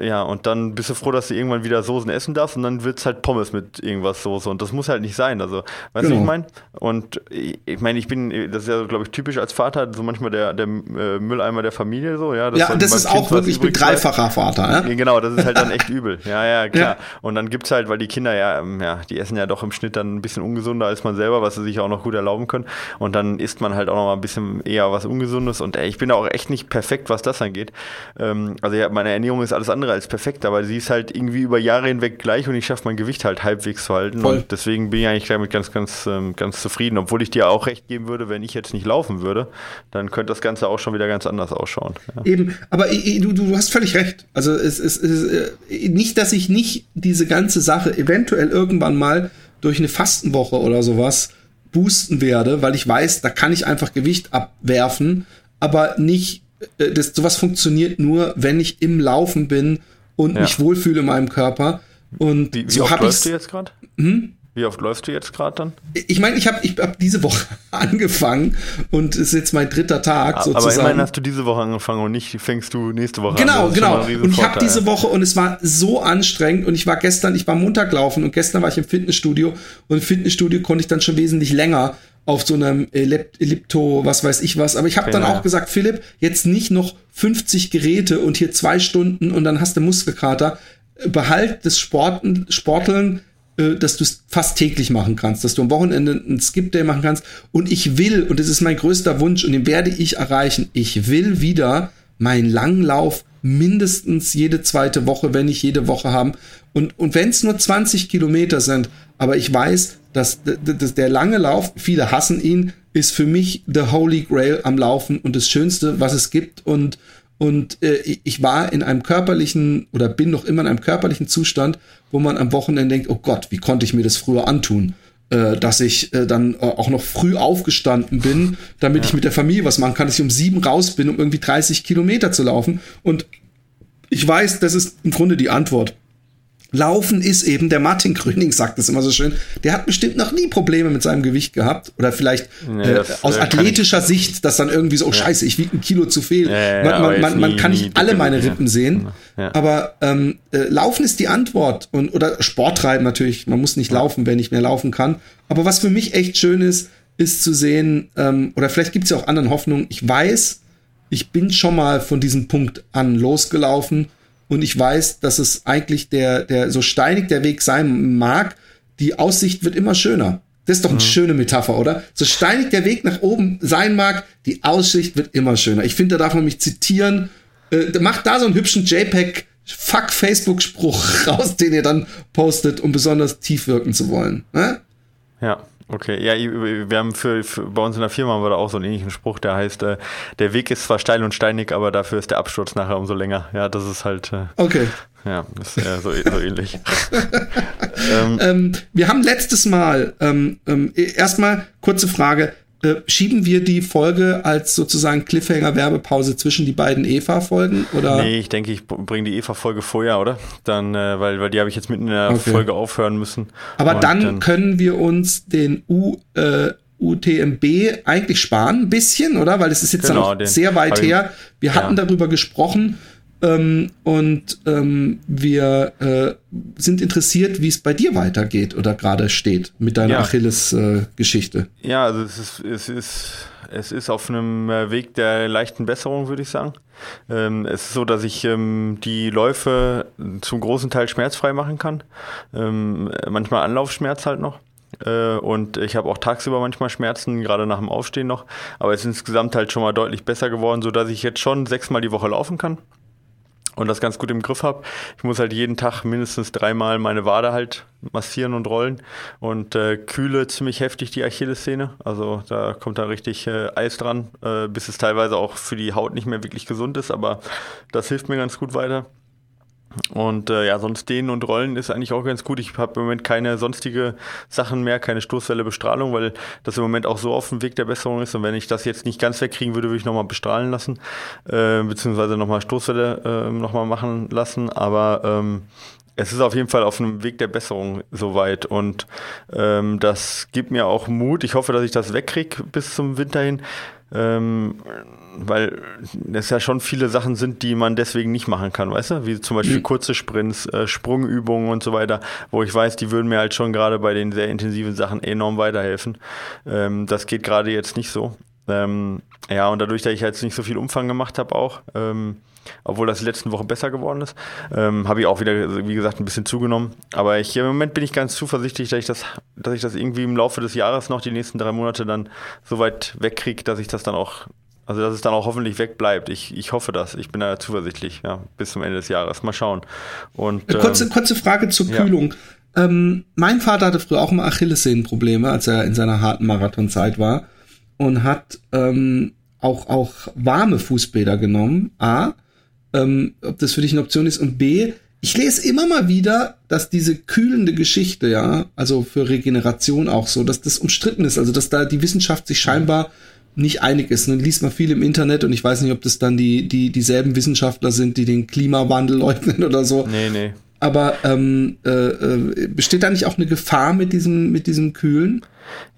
ja, und dann bist du froh, dass du irgendwann wieder Soßen essen darfst und dann wird es halt Pommes mit irgendwas Soße und das muss halt nicht sein. Also, weißt genau. du, ich meine? Und ich meine, ich bin, das ist ja, glaube ich, typisch als Vater, so manchmal der, der äh, Mülleimer der Familie so, ja. Das ja, das ist auch wirklich, ich bin dreifacher Vater, ne? Genau, das ist halt dann echt übel. Ja, ja, klar. Ja. Und dann gibt es halt, weil die Kinder ja, ähm, ja, die essen ja doch im Schnitt dann ein bisschen ungesunder als man selber, was sie sich auch noch gut erlauben können. Und dann isst man halt auch noch mal ein bisschen eher was Ungesundes und ey, ich bin da auch echt nicht perfekt, was das angeht. Ähm, also ja, meine Ernährung ist alles andere andere als perfekt, aber sie ist halt irgendwie über Jahre hinweg gleich und ich schaffe mein Gewicht halt halbwegs zu halten. Voll. Und deswegen bin ich eigentlich damit ganz, ganz, ähm, ganz zufrieden. Obwohl ich dir auch recht geben würde, wenn ich jetzt nicht laufen würde, dann könnte das Ganze auch schon wieder ganz anders ausschauen. Ja. Eben, aber du, du hast völlig recht. Also es ist äh, nicht, dass ich nicht diese ganze Sache eventuell irgendwann mal durch eine Fastenwoche oder sowas boosten werde, weil ich weiß, da kann ich einfach Gewicht abwerfen, aber nicht das, sowas funktioniert nur, wenn ich im Laufen bin und ja. mich wohlfühle in meinem Körper. Und wie, wie so oft läufst du jetzt gerade? Hm? Wie oft läufst du jetzt gerade dann? Ich meine, ich habe ich hab diese Woche angefangen und es ist jetzt mein dritter Tag aber sozusagen. Aber immerhin hast du diese Woche angefangen und nicht fängst du nächste Woche genau, an. Genau, genau. Und ich habe diese Woche und es war so anstrengend und ich war gestern, ich war Montag laufen und gestern war ich im Fitnessstudio und im Fitnessstudio konnte ich dann schon wesentlich länger auf so einem Ellipto, was weiß ich was. Aber ich habe dann auch gesagt, Philipp, jetzt nicht noch 50 Geräte und hier zwei Stunden und dann hast du Muskelkater. Behalt das Sporten, Sporteln, äh, dass du es fast täglich machen kannst, dass du am Wochenende einen Skip Day machen kannst. Und ich will, und das ist mein größter Wunsch und den werde ich erreichen, ich will wieder meinen Langlauf mindestens jede zweite Woche, wenn nicht jede Woche haben. Und, und wenn es nur 20 Kilometer sind, aber ich weiß, dass, dass der lange Lauf, viele hassen ihn, ist für mich the Holy Grail am Laufen und das Schönste, was es gibt. Und, und äh, ich war in einem körperlichen oder bin noch immer in einem körperlichen Zustand, wo man am Wochenende denkt, oh Gott, wie konnte ich mir das früher antun? Äh, dass ich äh, dann auch noch früh aufgestanden bin, damit ja. ich mit der Familie was machen kann, dass ich um sieben raus bin, um irgendwie 30 Kilometer zu laufen. Und ich weiß, das ist im Grunde die Antwort Laufen ist eben, der Martin Grüning sagt das immer so schön, der hat bestimmt noch nie Probleme mit seinem Gewicht gehabt. Oder vielleicht nee, äh, aus äh, athletischer Sicht, dass dann irgendwie so, oh scheiße, ich wiege ein Kilo zu viel. Ja, man, man, man, man, kann nicht alle meine Rippen sehen. Aber ähm, äh, Laufen ist die Antwort. Und, oder Sport treiben natürlich. Man muss nicht laufen, wenn ich mehr laufen kann. Aber was für mich echt schön ist, ist zu sehen, ähm, oder vielleicht gibt es ja auch anderen Hoffnungen. Ich weiß, ich bin schon mal von diesem Punkt an losgelaufen und ich weiß, dass es eigentlich der, der so steinig der Weg sein mag, die Aussicht wird immer schöner. Das ist doch eine mhm. schöne Metapher, oder? So steinig der Weg nach oben sein mag, die Aussicht wird immer schöner. Ich finde, da darf man mich zitieren. Äh, macht da so einen hübschen JPEG Fuck Facebook-Spruch raus, den ihr dann postet, um besonders tief wirken zu wollen. Ne? Ja. Okay, ja, wir haben für, für, bei uns in der Firma haben wir da auch so einen ähnlichen Spruch, der heißt, äh, der Weg ist zwar steil und steinig, aber dafür ist der Absturz nachher umso länger. Ja, das ist halt. Äh, okay. Ja, ist äh, so, so ähnlich. ähm, ähm, wir haben letztes Mal ähm, ähm erstmal kurze Frage. Äh, schieben wir die Folge als sozusagen Cliffhanger-Werbepause zwischen die beiden Eva-Folgen? oder? Nee, ich denke, ich bringe die Eva-Folge vorher, oder? Dann, äh, weil, weil die habe ich jetzt mitten in der okay. Folge aufhören müssen. Aber dann, dann, können wir uns den U, äh, UTMB eigentlich sparen, ein bisschen, oder? Weil es ist jetzt genau, dann auch sehr weit her. Wir hatten ja. darüber gesprochen ähm, und ähm, wir äh, sind interessiert, wie es bei dir weitergeht oder gerade steht mit deiner ja. Achilles-Geschichte. Äh, ja, also es ist, es ist, es ist auf einem äh, Weg der leichten Besserung, würde ich sagen. Ähm, es ist so, dass ich ähm, die Läufe zum großen Teil schmerzfrei machen kann. Ähm, manchmal Anlaufschmerz halt noch. Äh, und ich habe auch tagsüber manchmal Schmerzen, gerade nach dem Aufstehen noch. Aber es ist insgesamt halt schon mal deutlich besser geworden, sodass ich jetzt schon sechsmal die Woche laufen kann und das ganz gut im Griff habe. Ich muss halt jeden Tag mindestens dreimal meine Wade halt massieren und rollen und äh, kühle ziemlich heftig die Achillessehne. Also da kommt da richtig äh, Eis dran, äh, bis es teilweise auch für die Haut nicht mehr wirklich gesund ist, aber das hilft mir ganz gut weiter. Und äh, ja, sonst dehnen und rollen ist eigentlich auch ganz gut. Ich habe im Moment keine sonstige Sachen mehr, keine Stoßwelle, Bestrahlung, weil das im Moment auch so auf dem Weg der Besserung ist. Und wenn ich das jetzt nicht ganz wegkriegen würde, würde ich nochmal bestrahlen lassen, äh, beziehungsweise nochmal Stoßwelle äh, nochmal machen lassen. Aber ähm, es ist auf jeden Fall auf einem Weg der Besserung soweit. Und ähm, das gibt mir auch Mut. Ich hoffe, dass ich das wegkriege bis zum Winter hin. Ähm, weil es ja schon viele Sachen sind, die man deswegen nicht machen kann, weißt du? Wie zum Beispiel mhm. kurze Sprints, äh, Sprungübungen und so weiter, wo ich weiß, die würden mir halt schon gerade bei den sehr intensiven Sachen enorm weiterhelfen. Ähm, das geht gerade jetzt nicht so. Ähm, ja, und dadurch, dass ich jetzt nicht so viel Umfang gemacht habe auch, ähm, obwohl das die letzten Wochen besser geworden ist. Ähm, Habe ich auch wieder, wie gesagt, ein bisschen zugenommen. Aber ich, im Moment bin ich ganz zuversichtlich, dass ich das, dass ich das irgendwie im Laufe des Jahres noch die nächsten drei Monate dann so weit wegkriege, dass ich das dann auch, also dass es dann auch hoffentlich wegbleibt. Ich, ich hoffe das. Ich bin da zuversichtlich, ja, bis zum Ende des Jahres. Mal schauen. Und, äh, kurze, ähm, kurze Frage zur Kühlung. Ja. Ähm, mein Vater hatte früher auch immer Achillessehnenprobleme, als er in seiner harten Marathonzeit war und hat ähm, auch, auch warme Fußbäder genommen. A ähm, ob das für dich eine Option ist. Und B, ich lese immer mal wieder, dass diese kühlende Geschichte, ja, also für Regeneration auch so, dass das umstritten ist, also dass da die Wissenschaft sich scheinbar nicht einig ist. Nun liest man viel im Internet und ich weiß nicht, ob das dann die, die dieselben Wissenschaftler sind, die den Klimawandel leugnen oder so. Nee, nee. Aber ähm, äh, äh, besteht da nicht auch eine Gefahr mit diesem, mit diesem Kühlen?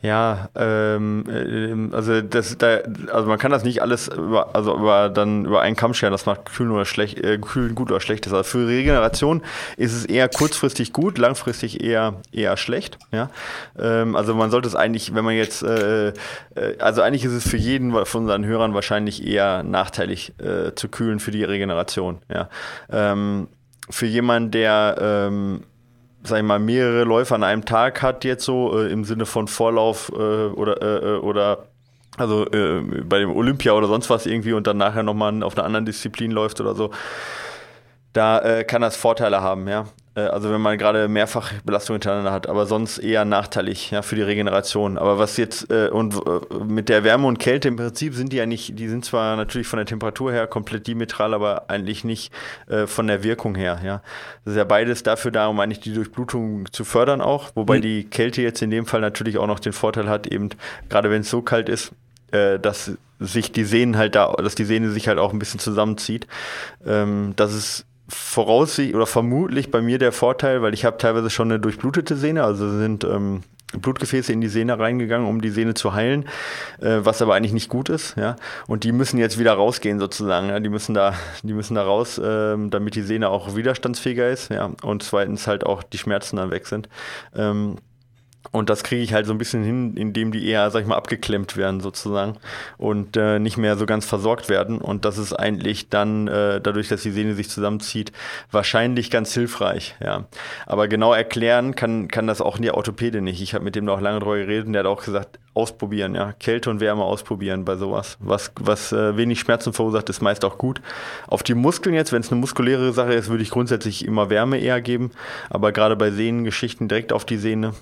Ja, ähm, äh, also das, da, also man kann das nicht alles über, also über dann über einen Kamm scheren, das macht Kühlen oder schlecht, äh, Kühlen gut oder schlecht ist. Also für Regeneration ist es eher kurzfristig gut, langfristig eher eher schlecht. Ja, ähm, also man sollte es eigentlich, wenn man jetzt, äh, äh, also eigentlich ist es für jeden von unseren Hörern wahrscheinlich eher nachteilig äh, zu kühlen für die Regeneration. Ja, ähm, für jemanden, der ähm, sag ich mal, mehrere Läufe an einem Tag hat, jetzt so äh, im Sinne von Vorlauf äh, oder, äh, äh oder also äh, bei dem Olympia oder sonst was irgendwie und dann nachher nochmal auf einer anderen Disziplin läuft oder so, da äh, kann das Vorteile haben, ja. Äh, also wenn man gerade mehrfach Belastung hintereinander hat, aber sonst eher nachteilig ja, für die Regeneration. Aber was jetzt äh, und äh, mit der Wärme und Kälte im Prinzip sind die ja nicht, die sind zwar natürlich von der Temperatur her komplett diametral, aber eigentlich nicht äh, von der Wirkung her. Ja, das ist ja beides dafür da, um eigentlich die Durchblutung zu fördern auch, wobei mhm. die Kälte jetzt in dem Fall natürlich auch noch den Vorteil hat, eben gerade wenn es so kalt ist, äh, dass sich die Sehnen halt da, dass die Sehne sich halt auch ein bisschen zusammenzieht. Ähm, das ist voraussichtlich oder vermutlich bei mir der Vorteil, weil ich habe teilweise schon eine durchblutete Sehne, also sind ähm, Blutgefäße in die Sehne reingegangen, um die Sehne zu heilen, äh, was aber eigentlich nicht gut ist, ja. Und die müssen jetzt wieder rausgehen sozusagen, ja. Die müssen da, die müssen da raus, äh, damit die Sehne auch widerstandsfähiger ist, ja. Und zweitens halt auch die Schmerzen dann weg sind. Ähm, und das kriege ich halt so ein bisschen hin, indem die eher, sag ich mal, abgeklemmt werden sozusagen und äh, nicht mehr so ganz versorgt werden. Und das ist eigentlich dann, äh, dadurch, dass die Sehne sich zusammenzieht, wahrscheinlich ganz hilfreich. Ja. Aber genau erklären kann, kann das auch der Orthopäde nicht. Ich habe mit dem auch lange drüber geredet und der hat auch gesagt, ausprobieren, ja. Kälte und Wärme ausprobieren bei sowas. Was, was äh, wenig Schmerzen verursacht, ist meist auch gut. Auf die Muskeln jetzt, wenn es eine muskuläre Sache ist, würde ich grundsätzlich immer Wärme eher geben. Aber gerade bei Sehnengeschichten direkt auf die Sehne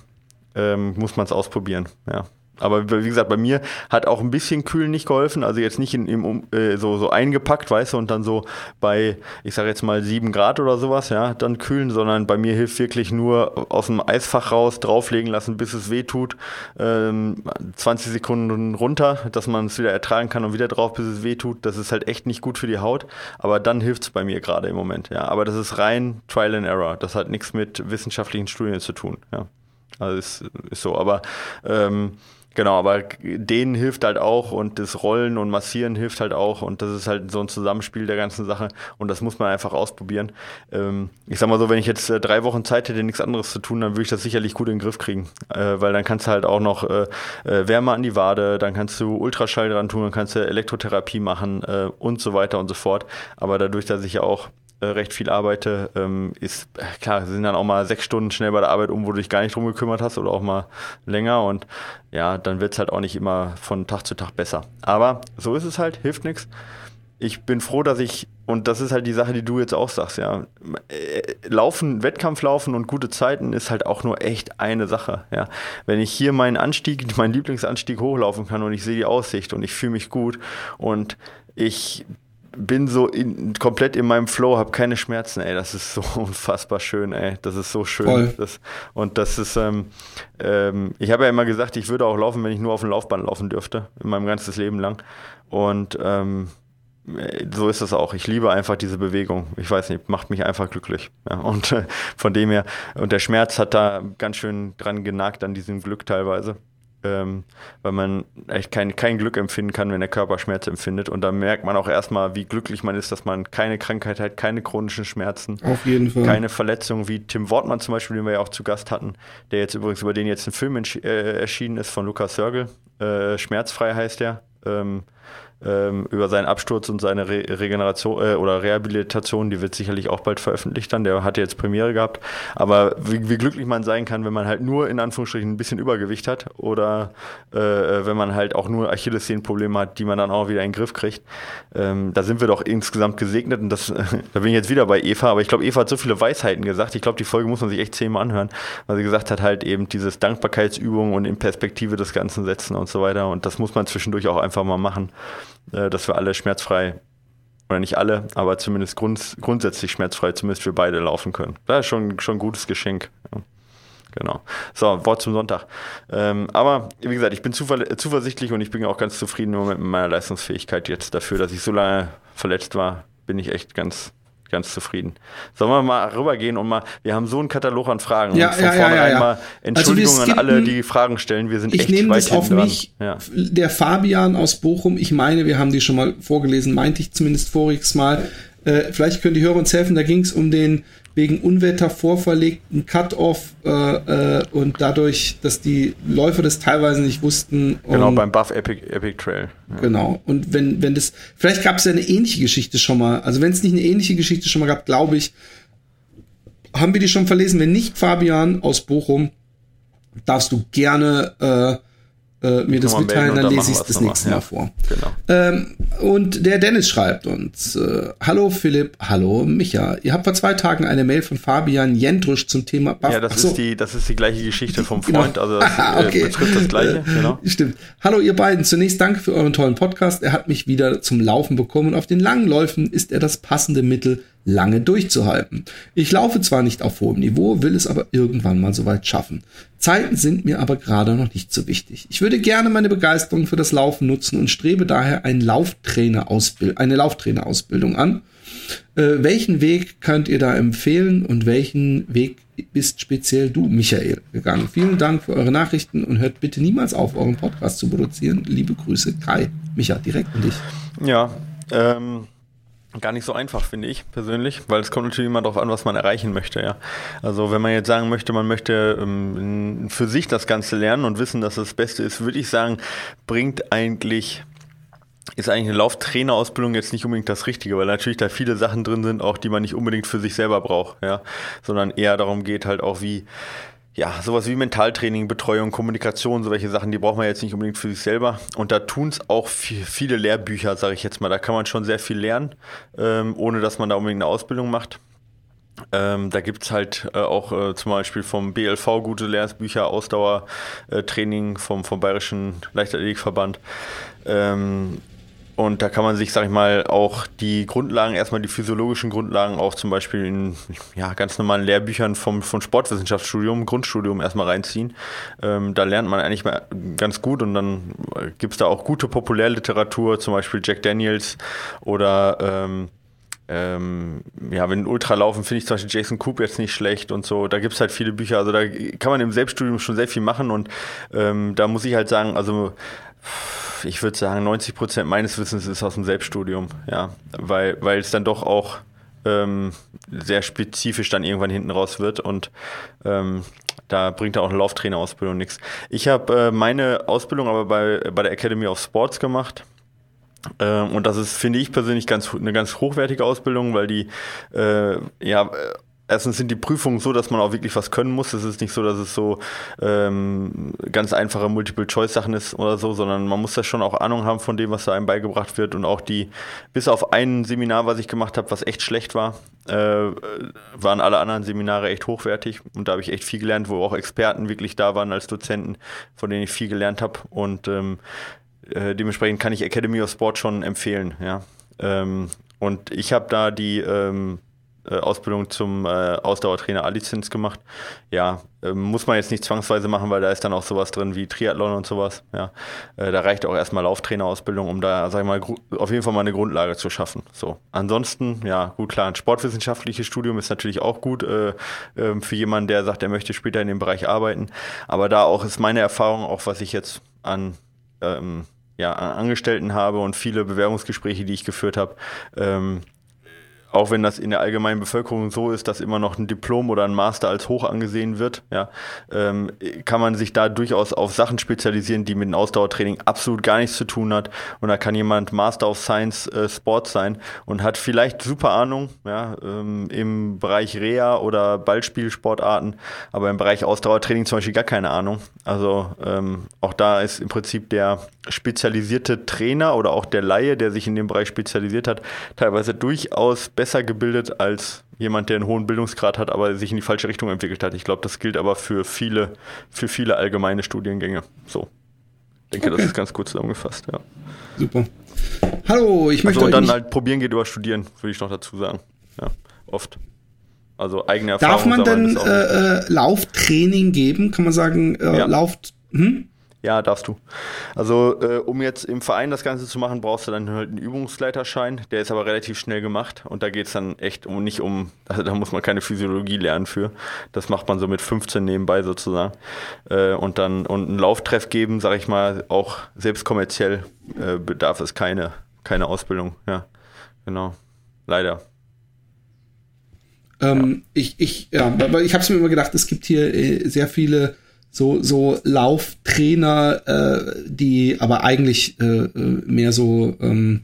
ähm, muss man es ausprobieren. Ja. Aber wie gesagt, bei mir hat auch ein bisschen Kühlen nicht geholfen. Also jetzt nicht in, im, äh, so, so eingepackt, weißt du, und dann so bei, ich sage jetzt mal sieben Grad oder sowas, ja, dann kühlen, sondern bei mir hilft wirklich nur aus dem Eisfach raus, drauflegen lassen, bis es weh tut. Ähm, 20 Sekunden runter, dass man es wieder ertragen kann und wieder drauf, bis es weh tut. Das ist halt echt nicht gut für die Haut. Aber dann hilft es bei mir gerade im Moment, ja. Aber das ist rein Trial and Error. Das hat nichts mit wissenschaftlichen Studien zu tun, ja. Also ist, ist so, aber ähm, genau, aber denen hilft halt auch und das Rollen und Massieren hilft halt auch und das ist halt so ein Zusammenspiel der ganzen Sache und das muss man einfach ausprobieren. Ähm, ich sag mal so, wenn ich jetzt äh, drei Wochen Zeit hätte, nichts anderes zu tun, dann würde ich das sicherlich gut in den Griff kriegen, äh, weil dann kannst du halt auch noch äh, äh Wärme an die Wade, dann kannst du Ultraschall dran tun, dann kannst du Elektrotherapie machen äh, und so weiter und so fort. Aber dadurch, dass ich ja auch recht viel arbeite, ähm, ist äh, klar, sind dann auch mal sechs Stunden schnell bei der Arbeit um, wo du dich gar nicht drum gekümmert hast oder auch mal länger und ja, dann wird es halt auch nicht immer von Tag zu Tag besser. Aber so ist es halt, hilft nichts. Ich bin froh, dass ich, und das ist halt die Sache, die du jetzt auch sagst, ja, äh, Laufen, Wettkampf laufen und gute Zeiten ist halt auch nur echt eine Sache, ja. Wenn ich hier meinen Anstieg, meinen Lieblingsanstieg hochlaufen kann und ich sehe die Aussicht und ich fühle mich gut und ich bin so in, komplett in meinem Flow, habe keine Schmerzen, ey. Das ist so unfassbar schön, ey. Das ist so schön. Das, und das ist, ähm, ähm, ich habe ja immer gesagt, ich würde auch laufen, wenn ich nur auf dem Laufband laufen dürfte, in meinem ganzes Leben lang. Und ähm, so ist es auch. Ich liebe einfach diese Bewegung. Ich weiß nicht, macht mich einfach glücklich. Ja, und äh, von dem her, und der Schmerz hat da ganz schön dran genagt an diesem Glück teilweise ähm, weil man echt kein, kein Glück empfinden kann, wenn der Körper Schmerz empfindet. Und da merkt man auch erstmal, wie glücklich man ist, dass man keine Krankheit hat, keine chronischen Schmerzen. Auf jeden Fall. Keine Verletzungen, wie Tim Wortmann zum Beispiel, den wir ja auch zu Gast hatten, der jetzt übrigens über den jetzt ein Film äh, erschienen ist von Lukas Sörgel. Äh, Schmerzfrei heißt der. Ähm, ähm, über seinen Absturz und seine Re Regeneration äh, oder Rehabilitation, die wird sicherlich auch bald veröffentlicht dann. Der hat jetzt Premiere gehabt. Aber wie, wie, glücklich man sein kann, wenn man halt nur in Anführungsstrichen ein bisschen Übergewicht hat oder äh, wenn man halt auch nur Achillessehnenprobleme hat, die man dann auch wieder in den Griff kriegt. Ähm, da sind wir doch insgesamt gesegnet und das, da bin ich jetzt wieder bei Eva, aber ich glaube, Eva hat so viele Weisheiten gesagt. Ich glaube, die Folge muss man sich echt zehnmal anhören, weil sie gesagt hat, halt eben dieses Dankbarkeitsübung und in Perspektive des Ganzen setzen und so weiter. Und das muss man zwischendurch auch einfach mal machen äh, dass wir alle schmerzfrei, oder nicht alle, aber zumindest grund, grundsätzlich schmerzfrei, zumindest für beide laufen können. Das ist schon, schon ein gutes Geschenk. Ja. Genau. So, Wort zum Sonntag. Ähm, aber wie gesagt, ich bin zuversichtlich und ich bin auch ganz zufrieden mit meiner Leistungsfähigkeit jetzt dafür, dass ich so lange verletzt war. Bin ich echt ganz, ganz zufrieden. Sollen wir mal rübergehen und mal, wir haben so einen Katalog an Fragen. Ja, und von ja, vornherein ja, ja, mal Entschuldigung also an alle, die Fragen stellen. Wir sind ich echt nehme das auf mich. Ja. Der Fabian aus Bochum, ich meine, wir haben die schon mal vorgelesen, meinte ich zumindest voriges Mal. Äh, vielleicht können die Hörer uns helfen. Da ging es um den wegen Unwetter vorverlegten Cut-Off äh, äh, und dadurch, dass die Läufer das teilweise nicht wussten. Genau, beim Buff Epic, Epic Trail. Ja. Genau. Und wenn, wenn das, vielleicht gab es ja eine ähnliche Geschichte schon mal. Also wenn es nicht eine ähnliche Geschichte schon mal gab, glaube ich, haben wir die schon verlesen. Wenn nicht, Fabian aus Bochum, darfst du gerne äh, äh, mir das mitteilen, dann, dann lese ich es das nächste Mal ja, vor. Genau. Ähm, und der Dennis schreibt uns, äh, hallo Philipp, hallo Micha, ihr habt vor zwei Tagen eine Mail von Fabian Jendrusch zum Thema Buff. Ja, das, Achso. ist, die, das ist die gleiche Geschichte vom genau. Freund, genau. also das ah, okay. betrifft das Gleiche. Genau. Stimmt. Hallo ihr beiden, zunächst danke für euren tollen Podcast. Er hat mich wieder zum Laufen bekommen. Auf den langen Läufen ist er das passende Mittel lange durchzuhalten. Ich laufe zwar nicht auf hohem Niveau, will es aber irgendwann mal soweit schaffen. Zeiten sind mir aber gerade noch nicht so wichtig. Ich würde gerne meine Begeisterung für das Laufen nutzen und strebe daher ein Lauftrainer eine Lauftrainerausbildung an Äh, welchen Weg könnt ihr da empfehlen und welchen Weg bist speziell du, Michael, gegangen? Vielen Dank für eure Nachrichten und hört bitte niemals auf, euren Podcast zu produzieren. Liebe Grüße, Kai. Micha, direkt an dich. Ja, ähm, gar nicht so einfach, finde ich persönlich, weil es kommt natürlich immer darauf an, was man erreichen möchte, ja. Also wenn man jetzt sagen möchte, man möchte ähm, für sich das Ganze lernen und wissen, dass das Beste ist, würde ich sagen, bringt eigentlich ist eigentlich eine Lauftrainerausbildung jetzt nicht unbedingt das Richtige, weil natürlich da viele Sachen drin sind, auch die man nicht unbedingt für sich selber braucht, ja, sondern eher darum geht halt auch wie ja, sowas wie Mentaltraining, Betreuung, Kommunikation, solche Sachen, die braucht man jetzt nicht unbedingt für sich selber. Und da tun es auch viel, viele Lehrbücher, sage ich jetzt mal. Da kann man schon sehr viel lernen, ähm, ohne dass man da unbedingt eine Ausbildung macht. Ähm, da gibt es halt äh, auch äh, zum Beispiel vom BLV gute Lehrbücher, Ausdauertraining vom, vom Bayerischen Leichtathletikverband. Ähm, und da kann man sich, sag ich mal, auch die Grundlagen, erstmal die physiologischen Grundlagen, auch zum Beispiel in ja, ganz normalen Lehrbüchern vom, vom Sportwissenschaftsstudium, Grundstudium erstmal reinziehen. Ähm, da lernt man eigentlich mal ganz gut und dann gibt es da auch gute Populärliteratur, zum Beispiel Jack Daniels oder ähm, ähm, ja, wenn Ultra laufen, finde ich zum Beispiel Jason Coop jetzt nicht schlecht und so. Da gibt es halt viele Bücher. Also da kann man im Selbststudium schon sehr viel machen und ähm, da muss ich halt sagen, also ich würde sagen, 90 Prozent meines Wissens ist aus dem Selbststudium, ja, weil, weil es dann doch auch ähm, sehr spezifisch dann irgendwann hinten raus wird und ähm, da bringt auch eine Lauftrainerausbildung nichts. Ich habe äh, meine Ausbildung aber bei, bei der Academy of Sports gemacht. Ähm, und das ist, finde ich persönlich, ganz, eine ganz hochwertige Ausbildung, weil die äh, ja erstens sind die Prüfungen so, dass man auch wirklich was können muss. Es ist nicht so, dass es so ähm, ganz einfache Multiple-Choice-Sachen ist oder so, sondern man muss da schon auch Ahnung haben von dem, was da einem beigebracht wird. Und auch die, bis auf ein Seminar, was ich gemacht habe, was echt schlecht war, äh, waren alle anderen Seminare echt hochwertig. Und da habe ich echt viel gelernt, wo auch Experten wirklich da waren als Dozenten, von denen ich viel gelernt habe. Und ähm, äh, dementsprechend kann ich Academy of Sport schon empfehlen, ja. Ähm, und ich habe da die ähm, äh, Ausbildung zum äh, Ausdauertrainer A-Lizenz gemacht. Ja, äh, muss man jetzt nicht zwangsweise machen, weil da ist dann auch sowas drin wie Triathlon und sowas. Ja, äh, da reicht auch erstmal Lauftrainerausbildung, um da, sag ich mal, auf jeden Fall mal eine Grundlage zu schaffen. So. Ansonsten, ja, gut, klar, ein sportwissenschaftliches Studium ist natürlich auch gut äh, ähm, für jemanden, der sagt, er möchte später in dem Bereich arbeiten. Aber da auch ist meine Erfahrung, auch was ich jetzt an ähm, ja, Angestellten habe und viele Bewerbungsgespräche, die ich geführt habe, ähm, auch wenn das in der allgemeinen Bevölkerung so ist, dass immer noch ein Diplom oder ein Master als hoch angesehen wird, ja, ähm, kann man sich da durchaus auf Sachen spezialisieren, die mit dem Ausdauertraining absolut gar nichts zu tun hat. Und da kann jemand Master of Science äh, Sport sein und hat vielleicht super Ahnung ja, ähm, im Bereich Reha oder Ballspielsportarten, aber im Bereich Ausdauertraining zum Beispiel gar keine Ahnung. Also ähm, auch da ist im Prinzip der spezialisierte Trainer oder auch der Laie, der sich in dem Bereich spezialisiert hat, teilweise durchaus besser gebildet als jemand, der einen hohen Bildungsgrad hat, aber sich in die falsche Richtung entwickelt hat. Ich glaube, das gilt aber für viele, für viele allgemeine Studiengänge. So. Ich denke, okay. das ist ganz kurz zusammengefasst, ja. Super. Hallo, ich möchte. Also, und dann halt probieren geht über Studieren, würde ich noch dazu sagen. Ja, oft. Also eigene Erfahrung. Darf man denn äh, äh, Lauftraining geben? Kann man sagen, äh, ja. Lauft. Hm? Ja, darfst du. Also, äh, um jetzt im Verein das Ganze zu machen, brauchst du dann halt einen Übungsleiterschein. Der ist aber relativ schnell gemacht. Und da geht es dann echt um nicht um, also da muss man keine Physiologie lernen für. Das macht man so mit 15 nebenbei sozusagen. Äh, und dann und einen Lauftreff geben, sage ich mal, auch selbst kommerziell äh, bedarf es keine, keine Ausbildung. Ja, genau. Leider. Ähm, ja. Ich, ich, ja, ich habe es mir immer gedacht, es gibt hier äh, sehr viele so so Lauftrainer, äh, die aber eigentlich äh, äh, mehr so ähm,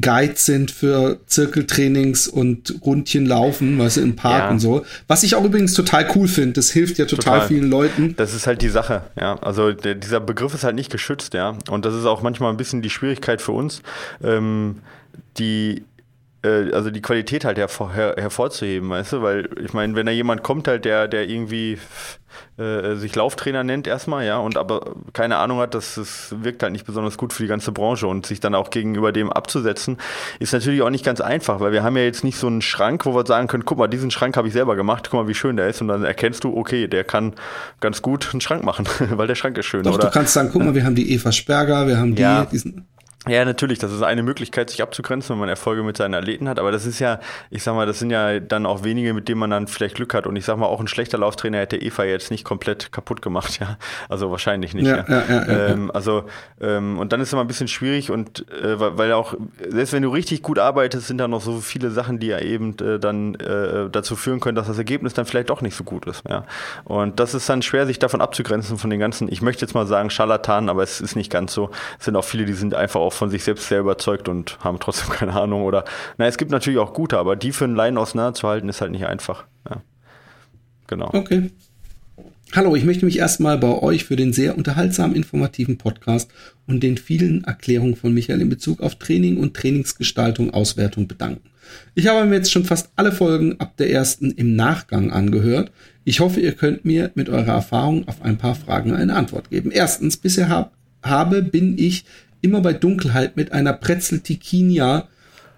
Guides sind für Zirkeltrainings und Rundchen laufen, weißt du, im Park ja. und so. Was ich auch übrigens total cool finde, das hilft ja total, total, vielen Leuten. Das ist halt die Sache, ja. Also der, dieser Begriff ist halt nicht geschützt, ja. Und das ist auch manchmal ein bisschen die Schwierigkeit für uns, ähm, die äh, also die Qualität halt hervor, her, hervorzuheben, weißt du, weil ich meine, wenn da jemand kommt halt, der, der irgendwie äh, sich Lauftrainer nennt erstmal, ja, und aber keine Ahnung hat, dass es wirkt halt nicht besonders gut für die ganze Branche und sich dann auch gegenüber dem abzusetzen, ist natürlich auch nicht ganz einfach, weil wir haben ja jetzt nicht so einen Schrank, wo wir sagen können, guck mal, diesen Schrank habe ich selber gemacht, guck mal, wie schön der ist und dann erkennst du, okay, der kann ganz gut einen Schrank machen, weil der Schrank ist schön. Doch, oder? du kannst sagen, guck mal, wir haben die Eva Sperger, wir haben die, ja. diesen Ja, natürlich, das ist eine Möglichkeit, sich abzugrenzen, wenn man Erfolge mit seinen Athleten hat. Aber das ist ja, ich sag mal, das sind ja dann auch wenige, mit denen man dann vielleicht Glück hat. Und ich sag mal, auch ein schlechter Lauftrainer hätte Eva jetzt nicht komplett kaputt gemacht, ja. Also wahrscheinlich nicht. Ja, ja. Ja, ähm, also, ähm, und dann ist es immer ein bisschen schwierig und äh, weil auch, selbst wenn du richtig gut arbeitest, sind da noch so viele Sachen, die ja eben äh, dann äh, dazu führen können, dass das Ergebnis dann vielleicht doch nicht so gut ist. Ja. Und das ist dann schwer, sich davon abzugrenzen von den ganzen, ich möchte jetzt mal sagen, Scharlatanen, aber es ist nicht ganz so. Es sind auch viele, die sind einfach auch von sich selbst sehr überzeugt und haben trotzdem keine Ahnung. Oder, na, es gibt natürlich auch gute, aber die für einen Laien auseinanderzuhalten, ist halt nicht einfach. Ja. Genau. Okay. Hallo, ich möchte mich erstmal bei euch für den sehr unterhaltsamen, informativen Podcast und den vielen Erklärungen von Michael in Bezug auf Training und Trainingsgestaltung, Auswertung bedanken. Ich habe mir jetzt schon fast alle Folgen ab der ersten im Nachgang angehört. Ich hoffe, ihr könnt mir mit eurer Erfahrung auf ein paar Fragen eine Antwort geben. Erstens, bisher hab, habe, bin ich immer bei Dunkelheit mit einer Pretzel Tikinia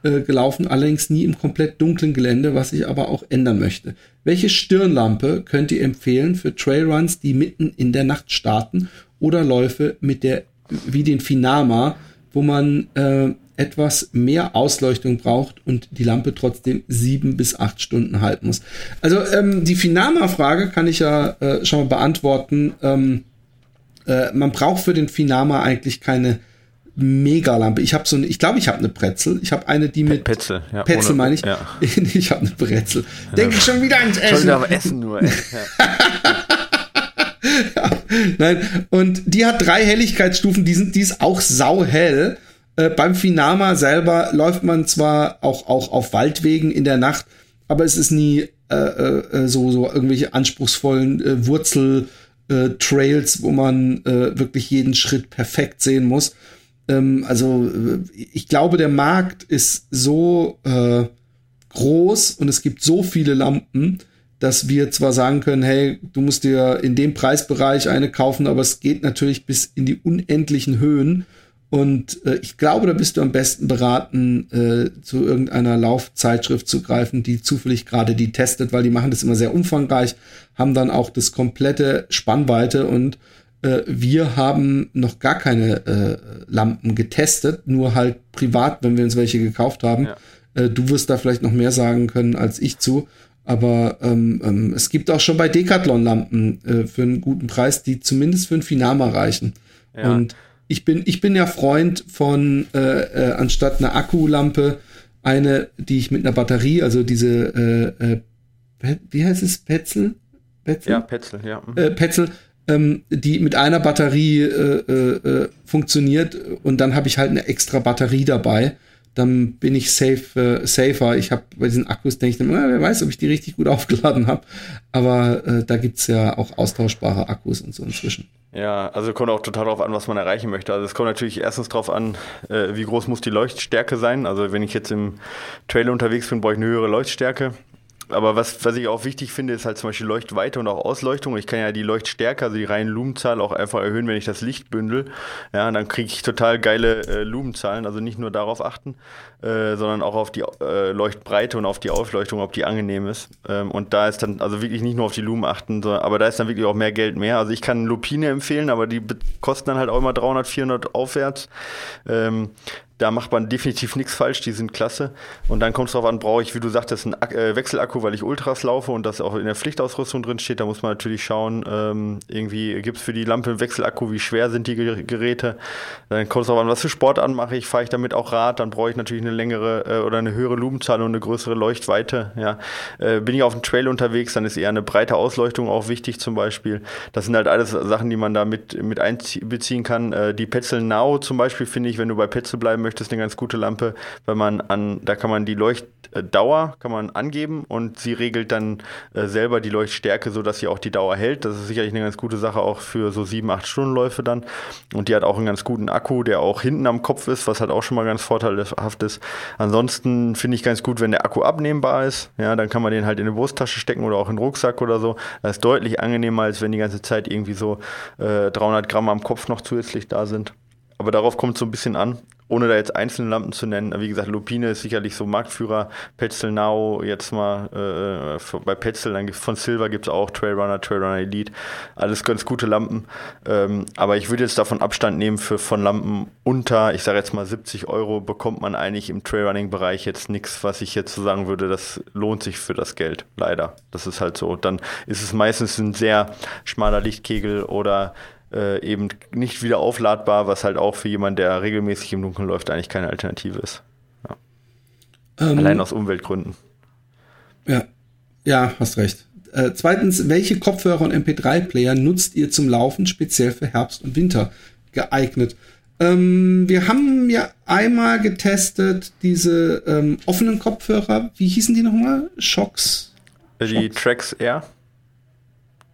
äh, gelaufen, allerdings nie im komplett dunklen Gelände, was ich aber auch ändern möchte. Welche Stirnlampe könnt ihr empfehlen für Trailruns, die mitten in der Nacht starten oder Läufe mit der wie den Finama, wo man äh, etwas mehr Ausleuchtung braucht und die Lampe trotzdem sieben bis acht Stunden halten muss. Also ähm, die Finama-Frage kann ich ja äh, schon mal beantworten. Ähm, äh, man braucht für den Finama eigentlich keine Megalampe. Ich habe so eine, ich glaube, ich habe eine Pretzel. Ich habe eine, die mit Petzel, ja, Petzel meine ich. Ja. ich habe eine Pretzel. Ja. Denke ich schon wieder ans Essen. Schon wieder am Essen nur. ja. nein, und die hat drei Helligkeitsstufen, die sind, die ist auch sauhell. Äh, beim Finama selber läuft man zwar auch, auch auf Waldwegen in der Nacht, aber es ist nie äh, äh, so, so irgendwelche anspruchsvollen äh, Wurzel-Trails, wo man äh, wirklich jeden Schritt perfekt sehen muss. Ähm, also ich glaube, der Markt ist so äh, groß und es gibt so viele Lampen, dass wir zwar sagen können, hey, du musst dir in dem Preisbereich eine kaufen, aber es geht natürlich bis in die unendlichen Höhen. Und äh, ich glaube, da bist du am besten beraten, äh, zu irgendeiner Laufzeitschrift zu greifen, die zufällig gerade die testet, weil die machen das immer sehr umfangreich, haben dann auch das komplette Spannweite und äh, wir haben noch gar keine äh, Lampen getestet, nur halt privat, wenn wir uns welche gekauft haben. Ja. Äh, du wirst da vielleicht noch mehr sagen können als ich zu. Aber ähm, ähm, es gibt auch schon bei Decathlon Lampen äh, für einen guten Preis, die zumindest für ein Finama reichen. Ja. Und ich bin, ich bin ja Freund von äh, äh, anstatt einer Akkulampe eine, die ich mit einer Batterie, also diese, äh, äh, wie heißt es, Petzel? Petzel? Ja, Petzel, ja. Mhm. Äh, Petzel, ähm, die mit einer Batterie äh, äh, äh, funktioniert und dann habe ich halt eine extra Batterie dabei. Dann bin ich safe, äh, safer. Ich habe bei diesen Akkus denke ich dann, äh, wer weiß, ob ich die richtig gut aufgeladen habe. Aber äh, da gibt's ja auch austauschbare Akkus und so inzwischen. Ja, also kommt auch total darauf an, was man erreichen möchte. Also es kommt natürlich erstens darauf an, äh, wie groß muss die Leuchtstärke sein. Also wenn ich jetzt im Trailer unterwegs bin, brauche ich eine höhere Leuchtstärke aber was, was ich auch wichtig finde, ist halt zum Beispiel Leuchtweite und auch Ausleuchtung. Ich kann ja die Leuchtstärke, also die reinen Lumenzahl auch einfach erhöhen, wenn ich das Licht bündel. Ja, dann kriege ich total geile äh, Lumenzahlen. Also nicht nur darauf achten, äh, sondern auch auf die äh, Leuchtbreite und auf die Ausleuchtung, ob die angenehm ist. Ähm, und da ist dann, also wirklich nicht nur auf die Lumen achten, sondern, aber da ist dann wirklich auch mehr Geld mehr. Also ich kann Lupine empfehlen, aber die kosten dann halt auch immer 300, 400 aufwärts. Ähm, da macht man definitiv nichts falsch, die sind klasse. Und dann kommt es darauf an, brauche ich, wie du sagtest, einen äh, Wechselakku, weil ich Ultras laufe und das auch in der Pflichtausrüstung drin steht. Da muss man natürlich schauen, ähm, irgendwie gibt es für die Lampe einen Wechselakku, wie schwer sind die Geräte. Dann kommt es darauf an, was für Sport anmache ich, fahre ich damit auch Rad, dann brauche ich natürlich eine längere äh, oder eine höhere Lumenzahl und eine größere Leuchtweite. Ja. Äh, bin ich auf dem Trail unterwegs, dann ist eher eine breite Ausleuchtung auch wichtig zum Beispiel. Das sind halt alles Sachen, die man da mit, mit einbeziehen kann. Äh, die Petzl Now zum Beispiel finde ich, wenn du bei Petzl bleiben möchtest, möchtest, eine ganz gute Lampe, weil man an, da kann man die Leuchtdauer kann man angeben und sie regelt dann äh, selber die Leuchtstärke, sodass sie auch die Dauer hält. Das ist sicherlich eine ganz gute Sache auch für so sieben, acht Stunden Läufe dann. Und die hat auch einen ganz guten Akku, der auch hinten am Kopf ist, was halt auch schon mal ganz vorteilhaft ist. Ansonsten finde ich ganz gut, wenn der Akku abnehmbar ist. Ja, dann kann man den halt in eine Brusttasche stecken oder auch in den Rucksack oder so. Das ist deutlich angenehmer, als wenn die ganze Zeit irgendwie so äh, 300 Gramm am Kopf noch zusätzlich da sind. Aber darauf kommt es so ein bisschen an. Ohne da jetzt einzelne Lampen zu nennen, wie gesagt, Lupine ist sicherlich so Marktführer, Petzl Now jetzt mal äh, bei Petzl, dann von Silver gibt es auch Trailrunner, Trailrunner Elite, alles ganz gute Lampen. Ähm, aber ich würde jetzt davon Abstand nehmen, für von Lampen unter, ich sage jetzt mal 70 Euro, bekommt man eigentlich im Trailrunning-Bereich jetzt nichts, was ich jetzt so sagen würde, das lohnt sich für das Geld. Leider. Das ist halt so. Dann ist es meistens ein sehr schmaler Lichtkegel oder äh, eben nicht wieder aufladbar, was halt auch für jemanden, der regelmäßig im Dunkeln läuft, eigentlich keine Alternative ist. Ja. Ähm, Allein aus Umweltgründen. Ja, ja, hast recht. Äh, zweitens, welche Kopfhörer und MP3-Player nutzt ihr zum Laufen speziell für Herbst und Winter geeignet? Ähm, wir haben ja einmal getestet diese ähm, offenen Kopfhörer. Wie hießen die nochmal? Shocks? Die Shocks? Trax Air.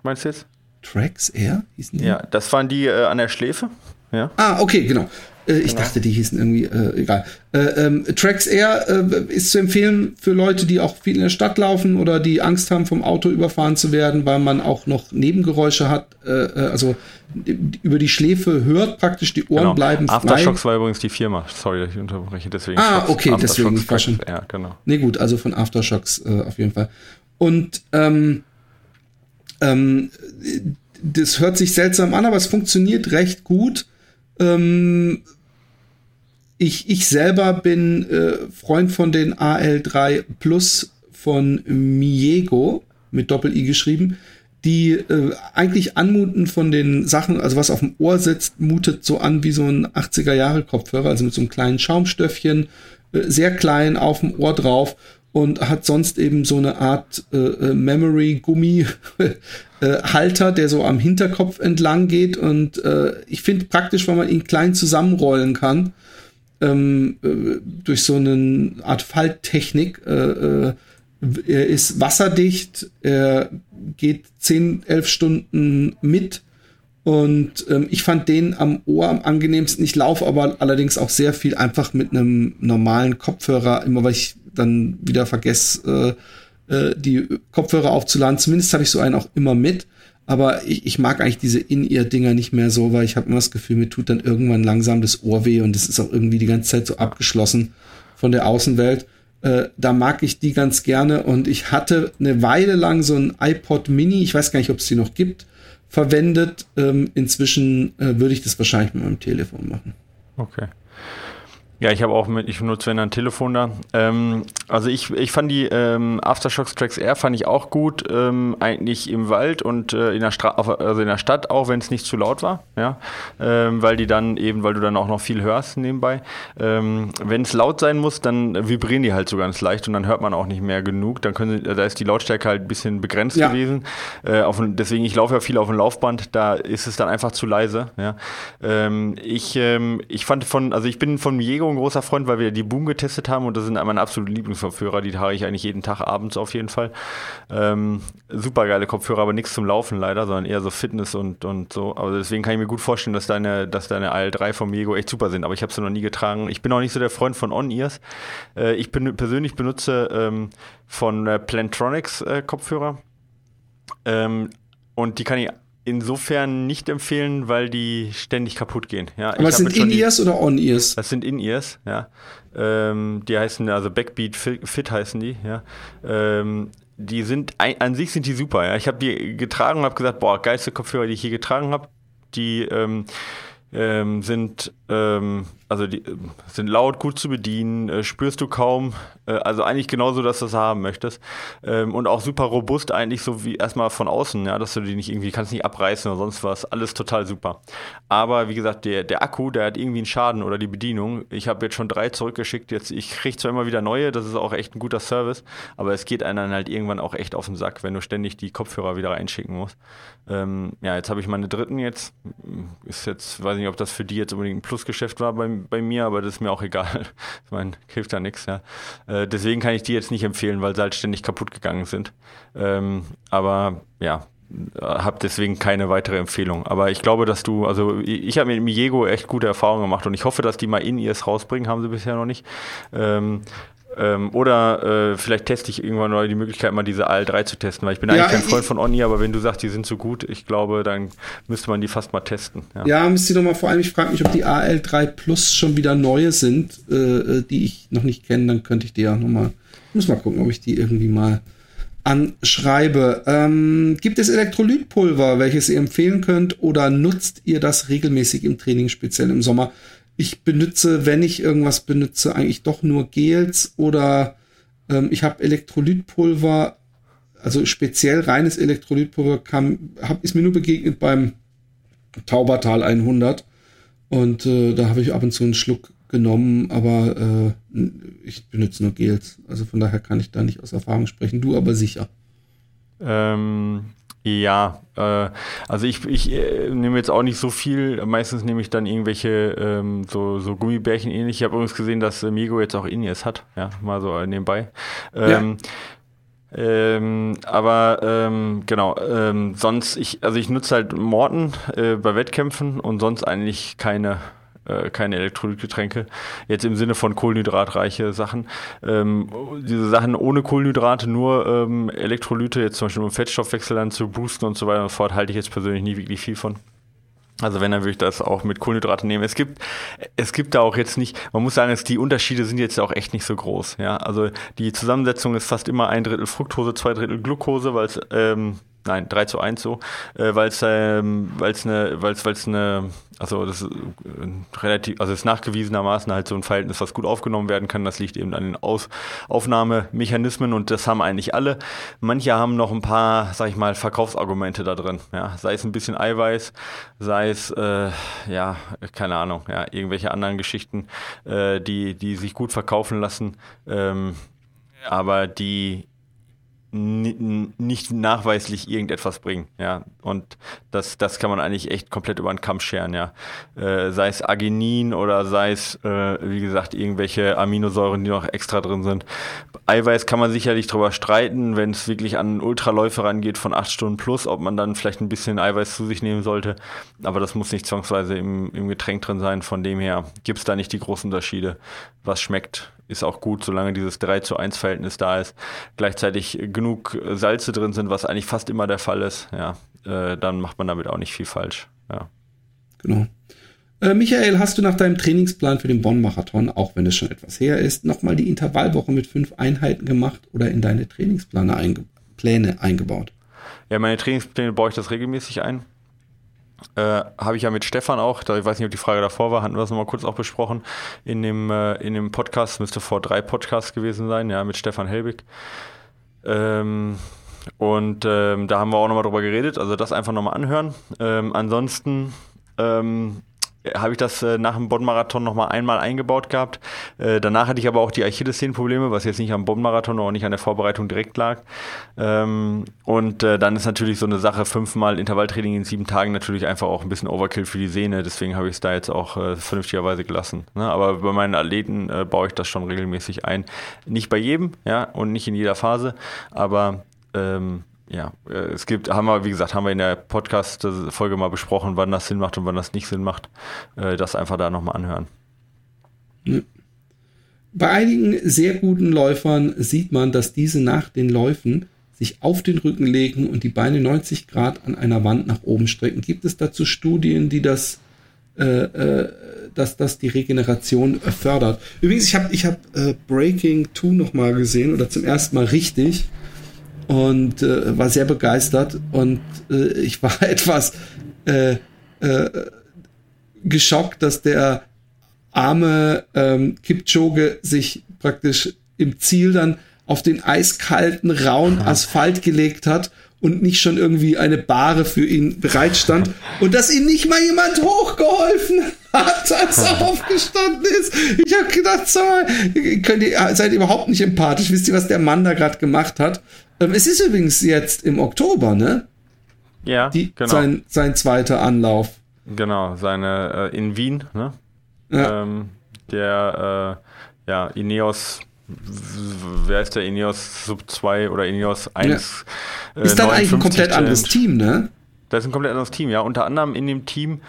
Meinst du jetzt? Trax Air hießen die? Ja, das waren die äh, an der Schläfe. Ja. Ah, okay, genau. Äh, ich genau. dachte, die hießen irgendwie, äh, egal. Äh, ähm, Trax Air äh, ist zu empfehlen für Leute, die auch viel in der Stadt laufen oder die Angst haben, vom Auto überfahren zu werden, weil man auch noch Nebengeräusche hat. Äh, also über die Schläfe hört praktisch, die Ohren genau. bleiben frei. Aftershocks war übrigens die Firma. Sorry, ich unterbreche deswegen. Ah, okay, deswegen. Schon. Ja, genau. Nee, gut, also von Aftershocks auf jeden Fall. Und ähm, ähm, das hört sich seltsam an, aber es funktioniert recht gut. Ähm, ich, ich selber bin äh, Freund von den AL3 Plus von Miego mit Doppel-I geschrieben, die äh, eigentlich anmuten von den Sachen, also was auf dem Ohr sitzt, mutet so an wie so ein 80er Jahre Kopfhörer, also mit so einem kleinen Schaumstöffchen, äh, sehr klein auf dem Ohr drauf und hat sonst eben so eine Art äh, äh Memory-Gummi-Halter, äh, der so am Hinterkopf entlang geht. Und äh, ich finde praktisch, weil man ihn klein zusammenrollen kann, ähm, äh, durch so eine Art Falttechnik. Äh, er ist wasserdicht, er geht 10, 11 Stunden mit. Und ähm, ich fand den am Ohr am angenehmsten. Ich laufe aber allerdings auch sehr viel einfach mit einem normalen Kopfhörer, immer weil ich dann wieder vergesse, äh, äh, die Kopfhörer aufzuladen. Zumindest habe ich so einen auch immer mit. Aber ich, ich mag eigentlich diese In-Ear-Dinger nicht mehr so, weil ich habe immer das Gefühl, mir tut dann irgendwann langsam das Ohr weh und es ist auch irgendwie die ganze Zeit so abgeschlossen von der Außenwelt. Äh, da mag ich die ganz gerne und ich hatte eine Weile lang so ein iPod Mini, ich weiß gar nicht, ob es die noch gibt, verwendet. Ähm, inzwischen äh, würde ich das wahrscheinlich mit meinem Telefon machen. Okay. Ja, ich habe auch mit, ich benutze wenn ein Telefon da. Ähm, also ich, ich fand die ähm, Aftershocks Tracks Air fand ich auch gut, ähm, eigentlich im Wald und äh, in der Stra also in der Stadt, auch wenn es nicht zu laut war, ja, ähm, weil die dann eben, weil du dann auch noch viel hörst nebenbei. Ähm, wenn es laut sein muss, dann vibrieren die halt so ganz leicht und dann hört man auch nicht mehr genug. Dann können sie, da ist die Lautstärke halt ein bisschen begrenzt ja. gewesen. Äh, auf, deswegen, ich laufe ja viel auf dem Laufband, da ist es dann einfach zu leise. Ja. Ähm, ich, ich fand von, also ich bin von Diego ein großer Freund, weil wir die Boom getestet haben und das sind meine absoluten Lieblingsverführer. Die trage ich eigentlich jeden Tag abends auf jeden Fall. Ähm, super geile Kopfhörer, aber nichts zum Laufen leider, sondern eher so Fitness und, und so. Aber deswegen kann ich mir gut vorstellen, dass deine, dass deine AL3 vom Miego echt super sind. Aber ich habe sie noch nie getragen. Ich bin auch nicht so der Freund von On-Ears. Äh, ich bin, persönlich benutze ähm, von äh, Plantronics äh, Kopfhörer. Ähm, und die kann ich insofern nicht empfehlen, weil die ständig kaputt gehen. Ja, Aber es sind In-Ears oder On-Ears? Das sind In-Ears, ja. Ähm, die heißen, also Backbeat Fit heißen die, ja. Ähm, die sind, an sich sind die super, ja. Ich habe die getragen und habe gesagt, boah, geilste Kopfhörer, die ich je getragen habe. Die ähm, ähm, sind ähm, also die äh, sind laut, gut zu bedienen, äh, spürst du kaum. Äh, also eigentlich genauso, dass du es haben möchtest. Ähm, und auch super robust, eigentlich so wie erstmal von außen, ja, dass du die nicht irgendwie, kannst nicht abreißen oder sonst was. Alles total super. Aber wie gesagt, der, der Akku, der hat irgendwie einen Schaden oder die Bedienung. Ich habe jetzt schon drei zurückgeschickt. Jetzt, ich kriege zwar immer wieder neue, das ist auch echt ein guter Service, aber es geht einem halt irgendwann auch echt auf den Sack, wenn du ständig die Kopfhörer wieder reinschicken musst. Ähm, ja, jetzt habe ich meine dritten jetzt. Ist jetzt, weiß nicht, ob das für die jetzt unbedingt ein Plusgeschäft war beim bei mir, aber das ist mir auch egal. ich meine, hilft da nichts, ja. Äh, deswegen kann ich die jetzt nicht empfehlen, weil sie halt ständig kaputt gegangen sind. Ähm, aber ja, habe deswegen keine weitere Empfehlung. Aber ich glaube, dass du, also ich habe mit Miego echt gute Erfahrungen gemacht und ich hoffe, dass die mal in ihrs rausbringen, haben sie bisher noch nicht. Ähm, Ähm, oder äh, vielleicht teste ich irgendwann mal die Möglichkeit, mal diese AL3 zu testen, weil ich bin ja, eigentlich kein Freund von Oni, aber wenn du sagst, die sind so gut, ich glaube, dann müsste man die fast mal testen. Ja, ja müsst ihr nochmal, vor allem, ich frage mich, ob die AL3 Plus schon wieder neue sind, äh, äh, die ich noch nicht kenne, dann könnte ich die ja nochmal, muss mal gucken, ob ich die irgendwie mal anschreibe. Ähm, gibt es Elektrolytpulver, welches ihr empfehlen könnt oder nutzt ihr das regelmäßig im Training, speziell im Sommer? Ich benutze, wenn ich irgendwas benutze, eigentlich doch nur Gels oder ähm, ich habe Elektrolytpulver, also speziell reines Elektrolytpulver kam, hab, ist mir nur begegnet beim Taubertal 100 und äh, da habe ich ab und zu einen Schluck genommen, aber äh, ich benutze nur Gels. Also von daher kann ich da nicht aus Erfahrung sprechen. Du aber sicher. Ähm, ja, äh, also ich, ich äh, nehme jetzt auch nicht so viel. Meistens nehme ich dann irgendwelche ähm, so, so Gummibärchen ähnlich. Ich habe übrigens gesehen, dass Migo jetzt auch Inies hat. Ja, mal so nebenbei. Ähm, ja. Ähm, aber ähm, genau, ähm, sonst, ich, also ich nutze halt Morten äh, bei Wettkämpfen und sonst eigentlich keine äh, keine Elektrolytgetränke. Jetzt im Sinne von kohlenhydratreiche Sachen. Ähm, diese Sachen ohne Kohlenhydrate, nur ähm, Elektrolyte, jetzt zum Beispiel um Fettstoffwechsel dann zu boosten und so weiter und so fort, halte ich jetzt persönlich nie wirklich viel von. Also wenn, dann würde ich das auch mit Kohlenhydrate nehmen. Es gibt, es gibt da auch jetzt nicht, man muss sagen, die Unterschiede sind jetzt auch echt nicht so groß. Ja, also die Zusammensetzung ist fast immer ein Drittel Fructose, zwei Drittel Glucose, weil es ähm, nein, 3 zu 1 so, äh, weil es ähm, weil's eine, eine, also das ist äh, relativ, also ist nachgewiesenermaßen halt so ein Verhältnis, was gut aufgenommen werden kann. Das liegt eben an den Aus Aufnahmemechanismen und das haben eigentlich alle. Manche haben noch ein paar, sag ich mal, Verkaufsargumente da drin. Ja, sei es ein bisschen Eiweiß, sei es, äh, ja, keine Ahnung, ja, irgendwelche anderen Geschichten, äh, die, die sich gut verkaufen lassen, ähm, aber die nicht nachweislich irgendetwas bringen, ja. Und das, das kann man eigentlich echt komplett über den Kamm scheren, ja. Äh, sei es Arginin oder sei es, äh, wie gesagt, irgendwelche Aminosäuren, die noch extra drin sind. Eiweiß kann man sicherlich drüber streiten, wenn es wirklich an Ultraläufe rangeht von acht Stunden plus, ob man dann vielleicht ein bisschen Eiweiß zu sich nehmen sollte. Aber das muss nicht zwangsweise im, im Getränk drin sein. Von dem her gibt es da nicht die großen Unterschiede. Was schmeckt, ist auch gut, solange dieses 3 zu 1 Verhältnis da ist. Gleichzeitig genug Salze drin sind, was eigentlich fast immer der Fall ist, ja, äh, dann macht man damit auch nicht viel falsch. Ja. Genau. Äh, Michael, hast du nach deinem Trainingsplan für den Bonn-Marathon, auch wenn es schon etwas her ist, nochmal die Intervallwoche mit fünf Einheiten gemacht oder in deine Trainingspläne einge Pläne eingebaut? Ja, meine Trainingspläne baue ich das regelmäßig ein. Äh, habe ich ja mit Stefan auch, da, ich weiß nicht, ob die Frage davor war, hatten wir das nochmal kurz auch besprochen, in dem, äh, in dem Podcast, müsste vor drei Podcasts gewesen sein, ja, mit Stefan Helbig. Ähm, und ähm, da haben wir auch nochmal drüber geredet, also das einfach nochmal anhören. Ähm, ansonsten ähm, habe ich das äh, nach dem Bonn-Marathon nochmal einmal eingebaut gehabt. Äh, danach hatte ich aber auch die Achillessehnenprobleme, was jetzt nicht am Bonn-Marathon oder auch nicht an der Vorbereitung direkt lag. Ähm, und äh, dann ist natürlich so eine Sache, fünfmal Intervalltraining in sieben Tagen natürlich einfach auch ein bisschen Overkill für die Sehne. Deswegen habe ich es da jetzt auch äh, vernünftigerweise gelassen. Ne? Aber bei meinen Athleten äh, baue ich das schon regelmäßig ein. Nicht bei jedem, ja, und nicht in jeder Phase, aber ähm, ja, äh, es gibt, haben wir, wie gesagt, haben wir in der Podcast-Folge mal besprochen, wann das Sinn macht und wann das nicht Sinn macht. Äh, das einfach da nochmal anhören. Bei einigen sehr guten Läufern sieht man, dass diese nach den Läufen sich auf den Rücken legen und die Beine 90 Grad an einer Wand nach oben strecken. Gibt es dazu Studien, die das, äh, äh, dass das die Regeneration fördert? Übrigens, ich habe ich hab, äh, Breaking 2 nochmal gesehen oder zum ersten Mal richtig und äh, war sehr begeistert und äh, ich war etwas äh, äh, geschockt, dass der arme ähm, Kipchoge sich praktisch im Ziel dann auf den eiskalten, rauen Asphalt gelegt hat und nicht schon irgendwie eine Bahre für ihn bereitstand und dass ihm nicht mal jemand hochgeholfen hat, als er aufgestanden ist. Ich habe gedacht, so, könnt ihr, seid ihr überhaupt nicht empathisch. Wisst ihr, was der Mann da gerade gemacht hat? Ähm, es ist übrigens jetzt im Oktober, ne? Ja, Die, genau. Sein, sein zweiter Anlauf. Genau, seine äh, in Wien, ne? Ja. Ähm, der äh, ja, Ineos wer ist der Ineos Sub 2 oder Ineos 1? Ja. Ist dann eigentlich ein komplett anderes Team, ne? Das ist ein komplett anderes Team, ja. Unter anderem in dem Team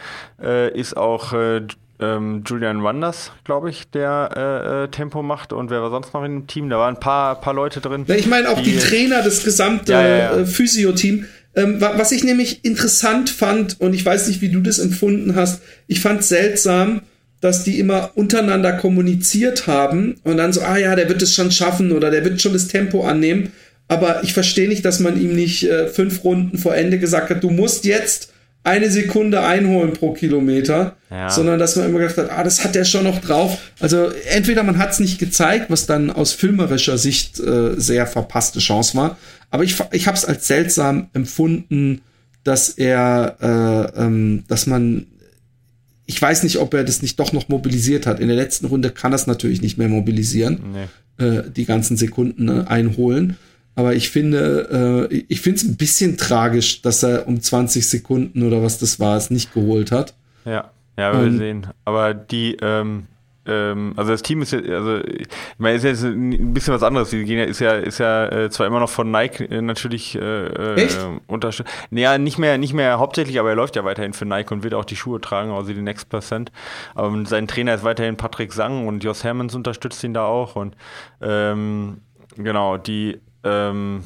äh, ist auch äh, ähm, Julian Wanders, glaube ich, der äh, äh, Tempo macht. Und wer war sonst noch in dem Team? Da waren ein paar, paar Leute drin. Ich meine auch die, die Trainer, das gesamte ja, ja, ja. Äh, Physio-Team. Ähm, was ich nämlich interessant fand, und ich weiß nicht, wie du das empfunden hast, ich fand seltsam, dass die immer untereinander kommuniziert haben und dann so, ah ja, der wird es schon schaffen oder der wird schon das Tempo annehmen. Aber ich verstehe nicht, dass man ihm nicht äh, fünf Runden vor Ende gesagt hat, du musst jetzt eine Sekunde einholen pro Kilometer, ja. sondern dass man immer gedacht hat, ah, das hat der schon noch drauf. Also entweder man hat es nicht gezeigt, was dann aus filmerischer Sicht äh, sehr verpasste Chance war, aber ich, ich habe es als seltsam empfunden, dass er, äh, ähm, dass man, ich weiß nicht, ob er das nicht doch noch mobilisiert hat. In der letzten Runde kann er es natürlich nicht mehr mobilisieren, nee. äh, die ganzen Sekunden ne, einholen. Aber ich finde, äh, ich finde es ein bisschen tragisch, dass er um 20 Sekunden oder was das war, es nicht geholt hat. Ja, ja, wir ähm, sehen. Aber die, ähm, ähm, also das Team ist ja, also ich meine, ist jetzt ein bisschen was anderes. Die gehen ja, ist ja, ist ja äh, zwar immer noch von Nike äh, natürlich äh, äh unterstützt. Naja, nicht mehr, nicht mehr hauptsächlich, aber er läuft ja weiterhin für Nike und wird auch die Schuhe tragen, also die Next Percent. Aber sein Trainer ist weiterhin Patrick Sang und Jos Hermans unterstützt ihn da auch und ähm, genau, die ähm,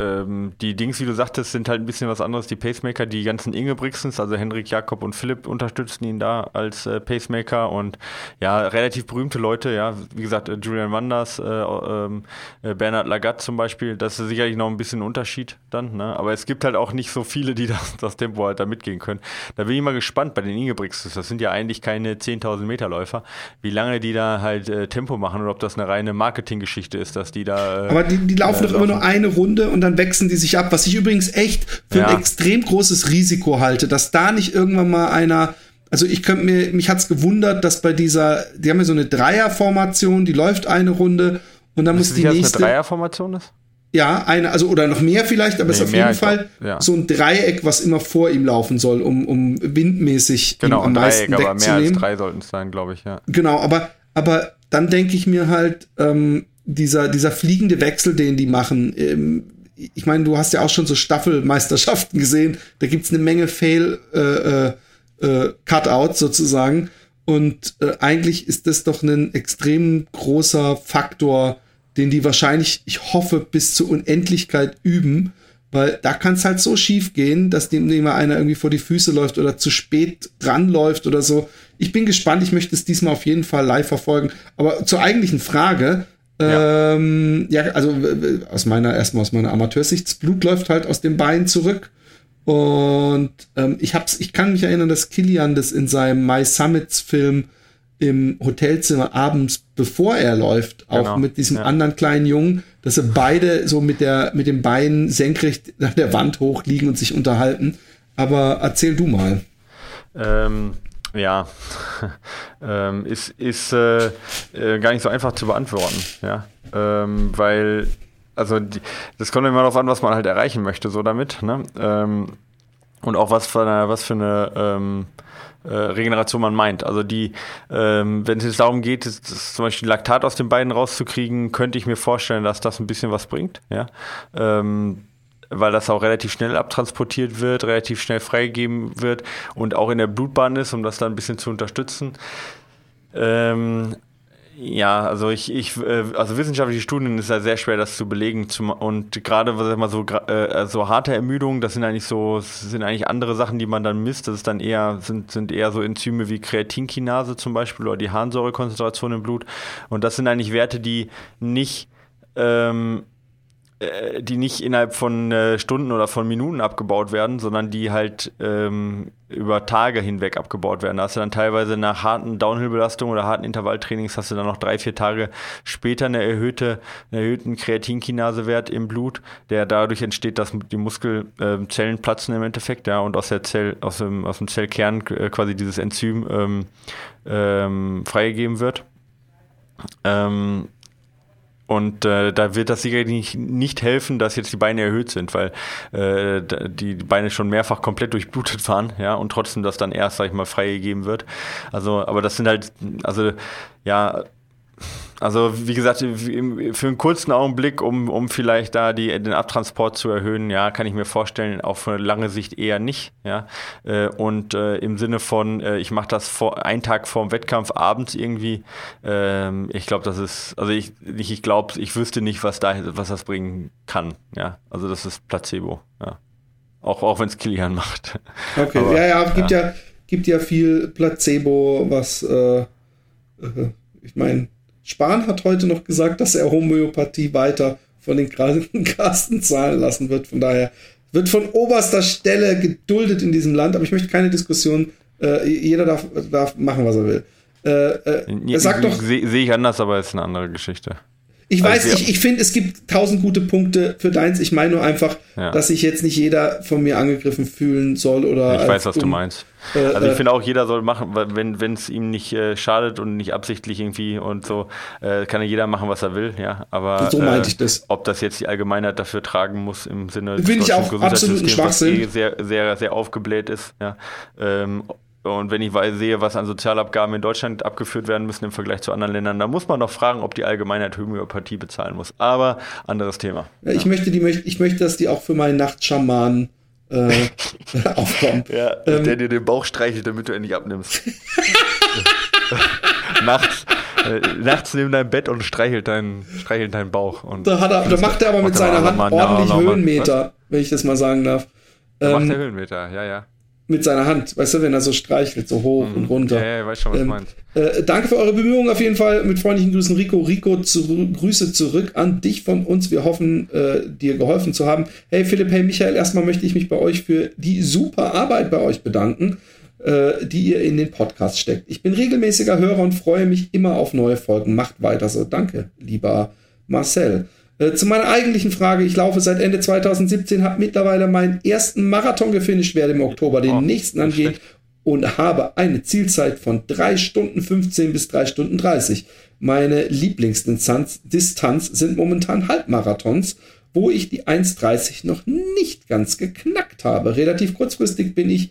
ähm, die Dings, wie du sagtest, sind halt ein bisschen was anderes. Die Pacemaker, die ganzen Ingebrigtsens, also Henrik Jakob und Philipp unterstützen ihn da als äh, Pacemaker und ja, relativ berühmte Leute, ja, wie gesagt, äh, Julian Wanders, äh, ähm, äh, Bernhard Lagat zum Beispiel, das ist sicherlich noch ein bisschen ein Unterschied dann, ne? aber es gibt halt auch nicht so viele, die das, das Tempo halt da mitgehen können. Da bin ich mal gespannt bei den Ingebrigtsens, das sind ja eigentlich keine 10.000 Meter Läufer, wie lange die da halt äh, Tempo machen oder ob das eine reine Marketinggeschichte ist, dass die da. Äh, aber die, die laufen doch immer nur eine Runde und dann dann wechseln die sich ab, was ich übrigens echt für ja. ein extrem großes Risiko halte, dass da nicht irgendwann mal einer also ich könnte mir, mich hat's gewundert, dass bei dieser, die haben ja so eine Dreierformation, die läuft eine Runde und dann muss die nächste. Dass eine Dreierformation ist? Ja, eine, also oder noch mehr vielleicht, aber es nee, ist auf jeden Fall ja. so ein Dreieck, was immer vor ihm laufen soll, um, um windmäßig genau, am Dreieck, meisten aber mehr als drei sollten es sein, glaube ich, ja. Genau, aber, aber dann denke ich mir halt, ähm, dieser, dieser fliegende Wechsel, den die machen, ähm, ich meine, du hast ja auch schon so Staffelmeisterschaften gesehen, da gibt's eine Menge Fail äh, äh, äh, Cutouts sozusagen. Und äh, eigentlich ist das doch ein extrem großer Faktor, den die wahrscheinlich, ich hoffe, bis zur Unendlichkeit üben, weil da kann es halt so schief gehen, dass dem immer einer irgendwie vor die Füße läuft oder zu spät dran läuft oder so. Ich bin gespannt, ich möchte es diesmal auf jeden Fall live verfolgen. Aber zur eigentlichen Frage, ja. Ähm, ja, also aus meiner, erstmal aus meiner Amateursicht, das Blut läuft halt aus dem Bein zurück. Und ähm, ich hab's, ich kann mich erinnern, dass Kilian das in seinem My Summits Film im Hotelzimmer abends, bevor er läuft, auch genau. mit diesem ja. anderen kleinen Jungen, dass sie beide so mit der, mit dem Bein senkrecht an der Wand hoch liegen und sich unterhalten. Aber erzähl du mal. Ähm, ja, ähm, ist, ist äh, äh, gar nicht so einfach zu beantworten, ja, ähm, weil, also die, das kommt immer darauf an, was man halt erreichen möchte, so damit, ne, ähm, und auch was für eine, was für eine ähm, äh, Regeneration man meint. Also die, ähm, wenn es jetzt darum geht, das, das zum Beispiel Laktat aus den Beinen rauszukriegen, könnte ich mir vorstellen, dass das ein bisschen was bringt, ja, ähm, weil das auch relativ schnell abtransportiert wird, relativ schnell freigegeben wird und auch in der Blutbahn ist, um das dann ein bisschen zu unterstützen. Ähm, ja, also ich, ich, äh, also wissenschaftliche Studien ist ja sehr schwer, das zu belegen. und gerade, was ich mal so, äh, so harte Ermüdung, das sind eigentlich so, sind eigentlich andere Sachen, die man dann misst. Das ist dann eher, sind, sind eher so Enzyme wie Kreatinkinase zum Beispiel oder die Harnsäurekonzentration im Blut. Und das sind eigentlich Werte, die nicht ähm, äh, die nicht innerhalb von äh, Stunden oder von Minuten abgebaut werden, sondern die halt ähm, über Tage hinweg abgebaut werden. Da hast du dann teilweise nach harten Downhill-Belastungen oder harten Intervalltrainings hast du dann noch drei, vier Tage später eine erhöhte, einen erhöhten Kreatinkinasewert im Blut, der dadurch entsteht, dass die Muskelzellen äh, platzen im Endeffekt, ja, und aus der Zell, aus dem, aus dem Zellkern äh, quasi dieses Enzym ähm, ähm, freigegeben wird. Ähm, und äh, da wird das sicherlich nicht, helfen, dass jetzt die Beine erhöht sind, weil äh, die Beine schon mehrfach komplett durchblutet waren, ja, und trotzdem das dann erst, sag ich mal, freigegeben wird. Also, aber das sind halt, also ja, Also wie gesagt, für einen kurzen Augenblick, um, um vielleicht da die, den Abtransport zu erhöhen, ja, kann ich mir vorstellen, auf eine lange Sicht eher nicht. Ja. Äh, und äh, im Sinne von, äh, ich mache das vor, einen Tag vor dem Wettkampf abends irgendwie, ähm, ich glaube, das ist, also ich, ich, ich glaube, ich wüsste nicht, was da, was das bringen kann. Ja. Also das ist Placebo, ja. Auch, auch wenn es Kilian macht. Okay, Aber, ja, ja, gibt ja. ja, gibt ja viel Placebo, was äh, äh ich meine, Spahn hat heute noch gesagt, dass er Homöopathie weiter von den Krankenkassen zahlen lassen wird. Von daher wird von oberster Stelle geduldet in diesem Land, aber ich möchte keine Diskussion. Äh, jeder darf, darf machen, was er will. Äh, äh, doch. Sehe seh ich anders, aber ist eine andere Geschichte. Ich weiß, also, ich, ich finde, es gibt tausend gute Punkte für deins. Ich meine nur einfach, ja. dass sich jetzt nicht jeder von mir angegriffen fühlen soll oder. Ich weiß, was um, du meinst. Äh, also ich äh, finde auch, jeder soll machen, wenn es ihm nicht äh, schadet und nicht absichtlich irgendwie und so, äh, kann ja jeder machen, was er will, ja. Aber so meinte ich das. ob das jetzt die Allgemeinheit dafür tragen muss im Sinne des Finde ich auch absolut Schwachsinn. Eh sehr, sehr, sehr aufgebläht ist, ja. Ähm, und wenn ich sehe, was an Sozialabgaben in Deutschland abgeführt werden müssen im Vergleich zu anderen Ländern, dann muss man noch fragen, ob die Allgemeinheit Homöopathie bezahlen muss. Aber anderes Thema. Ja, ich, möchte die, ich möchte, dass die auch für meinen Nachtschamanen äh, aufkommen. Ja, ähm, der dir den Bauch streichelt, damit du endlich abnimmst. nachts, äh, nachts neben deinem Bett und streichelt deinen, streichelt deinen Bauch. Und da, er, da macht er aber mit seiner Hand ordentlich Höhenmeter, wenn ich das mal sagen darf. Da ähm, macht er Höhenmeter, ja, ja mit seiner Hand, weißt du, wenn er so streichelt, so hoch mhm. und runter. Ja, ja, weiß schon, was ähm, meinst. Äh, danke für eure Bemühungen auf jeden Fall. Mit freundlichen Grüßen, Rico. Rico, zu, Grüße zurück an dich von uns. Wir hoffen, äh, dir geholfen zu haben. Hey Philipp, hey Michael, erstmal möchte ich mich bei euch für die super Arbeit bei euch bedanken, äh, die ihr in den Podcast steckt. Ich bin regelmäßiger Hörer und freue mich immer auf neue Folgen. Macht weiter so. Danke, lieber Marcel. Äh, zu meiner eigentlichen Frage, ich laufe seit Ende 2017, habe mittlerweile meinen ersten Marathon gefinisht, werde im Oktober den oh, nächsten angehen und habe eine Zielzeit von 3 Stunden 15 bis 3 Stunden 30. Meine Lieblingsdistanz Distanz sind momentan Halbmarathons, wo ich die 1,30 noch nicht ganz geknackt habe. Relativ kurzfristig bin ich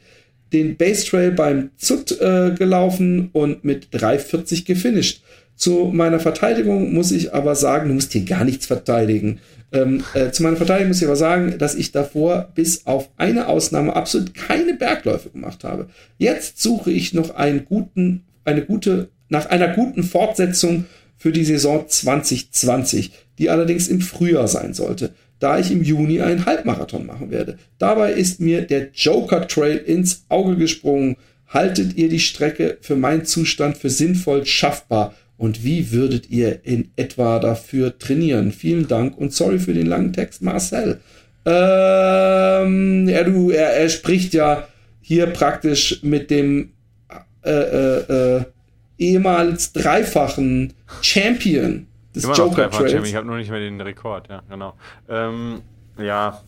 den Base Trail beim ZUT äh, gelaufen und mit 3,40 gefinisht. Zu meiner Verteidigung muss ich aber sagen, du musst hier gar nichts verteidigen. Ähm, äh, zu meiner Verteidigung muss ich aber sagen, dass ich davor bis auf eine Ausnahme absolut keine Bergläufe gemacht habe. Jetzt suche ich noch einen guten, eine gute, nach einer guten Fortsetzung für die Saison 2020, die allerdings im Frühjahr sein sollte, da ich im Juni einen Halbmarathon machen werde. Dabei ist mir der Joker Trail ins Auge gesprungen. Haltet ihr die Strecke für meinen Zustand für sinnvoll schaffbar? Und wie würdet ihr in etwa dafür trainieren? Vielen Dank und sorry für den langen Text, Marcel. Ähm, ja, du, er, er spricht ja hier praktisch mit dem äh, äh, äh, ehemals dreifachen Champion des Immer Joker Trails. Ich habe nur nicht mehr den Rekord, ja, genau. Ähm, ja,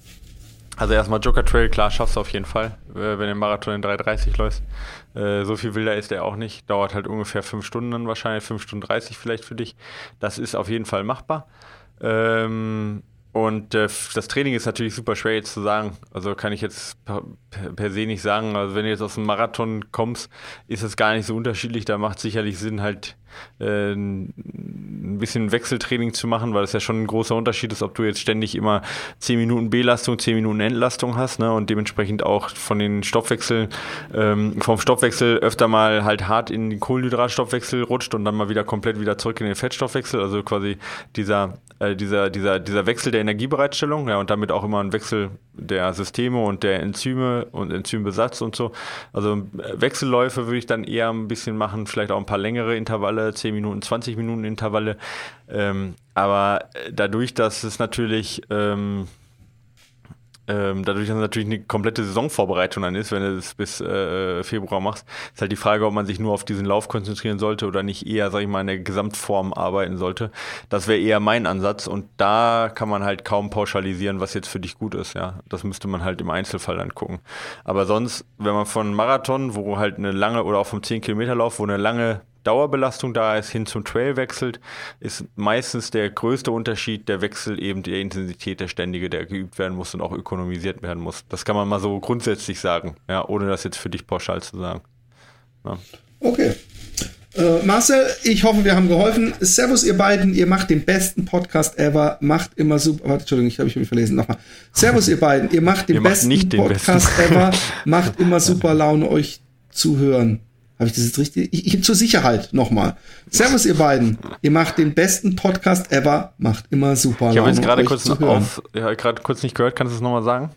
also erstmal Joker Trail, klar, schaffst du auf jeden Fall, äh, wenn du den Marathon in 3,30 läufst. Äh, so viel wilder ist der auch nicht. Dauert halt ungefähr 5 Stunden dann wahrscheinlich, 5 Stunden 30 vielleicht für dich. Das ist auf jeden Fall machbar. Ähm, und äh, das Training ist natürlich super schwer jetzt zu sagen. Also kann ich jetzt per, per, se nicht sagen. Also wenn du jetzt aus dem Marathon kommst, ist es gar nicht so unterschiedlich. Da macht sicherlich Sinn, halt äh, ein bisschen Wechseltraining zu machen, weil es ja schon ein großer Unterschied ist, ob du jetzt ständig immer 10 Minuten Belastung, 10 Minuten Entlastung hast ne, und dementsprechend auch von den Stoffwechseln, ähm, vom Stoffwechsel öfter mal halt hart in den Kohlenhydratstoffwechsel rutscht und dann mal wieder komplett wieder zurück in den Fettstoffwechsel, also quasi dieser, äh, dieser, dieser, dieser Wechsel der Energiebereitstellung ja, und damit auch immer ein Wechsel der Systeme und der Enzyme und Enzymbesatz und so. Also äh, Wechselläufe würde ich dann eher ein bisschen machen, vielleicht auch ein paar längere Intervalle, 10 Minuten, 20 Minuten Intervalle. Ähm, aber äh, dadurch, dass es natürlich ähm, ähm, dadurch, dass natürlich eine komplette Saisonvorbereitung dann ist, wenn du es bis äh, Februar machst, ist halt die Frage, ob man sich nur auf diesen Lauf konzentrieren sollte oder nicht eher, sag ich mal, in der Gesamtform arbeiten sollte. Das wäre eher mein Ansatz und da kann man halt kaum pauschalisieren, was jetzt für dich gut ist, ja. Das müsste man halt im Einzelfall dann gucken. Aber sonst, wenn man von Marathon, wo halt eine lange oder auch vom 10 Kilometer Lauf, wo eine lange Dauerbelastung da ist, hin zum Trail wechselt, ist meistens der größte Unterschied der Wechsel eben der Intensität der Ständige, der geübt werden muss und auch ökonomisiert werden muss. Das kann man mal so grundsätzlich sagen, ja, ohne das jetzt für dich pauschal zu sagen. Ja. Okay. Äh, Marcel, ich hoffe, wir haben geholfen. Servus, ihr beiden. Ihr macht den besten Podcast ever. Macht immer super. Warte, Entschuldigung, ich habe mich verlesen. Nochmal. Servus, ihr beiden. Ihr macht den ihr besten macht Podcast besten. ever. Macht immer super Laune, euch zu hören. Habe ich das jetzt richtig? Ich, ich, zur Sicherheit nochmal. Servus, ihr beiden. Ihr macht den besten Podcast ever. Macht immer super Laune. Ich habe jetzt gerade kurz, auf, ja, kurz nicht gehört. Kannst du es nochmal sagen?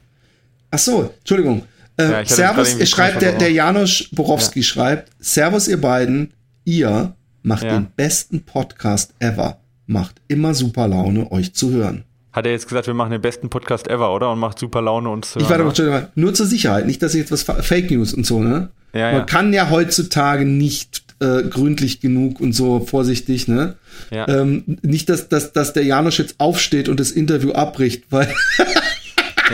Ach so, Entschuldigung. Äh, ja, Servus, schreibt der, der Janusz Borowski ja. schreibt, Servus ihr beiden, ihr macht den besten Podcast ever. Macht immer super Laune, euch zu hören. Hat er jetzt gesagt, wir machen den besten Podcast ever, oder? Und macht super Laune uns zu hören. Ich warte mal, nur zur Sicherheit, nicht, dass ich jetzt was Fake News und so, ne? Ja, Man ja. kann ja heutzutage nicht äh, gründlich genug und so vorsichtig, ne? Ja. Ähm, nicht, dass, dass, dass der Janusz jetzt aufsteht und das Interview abbricht, weil.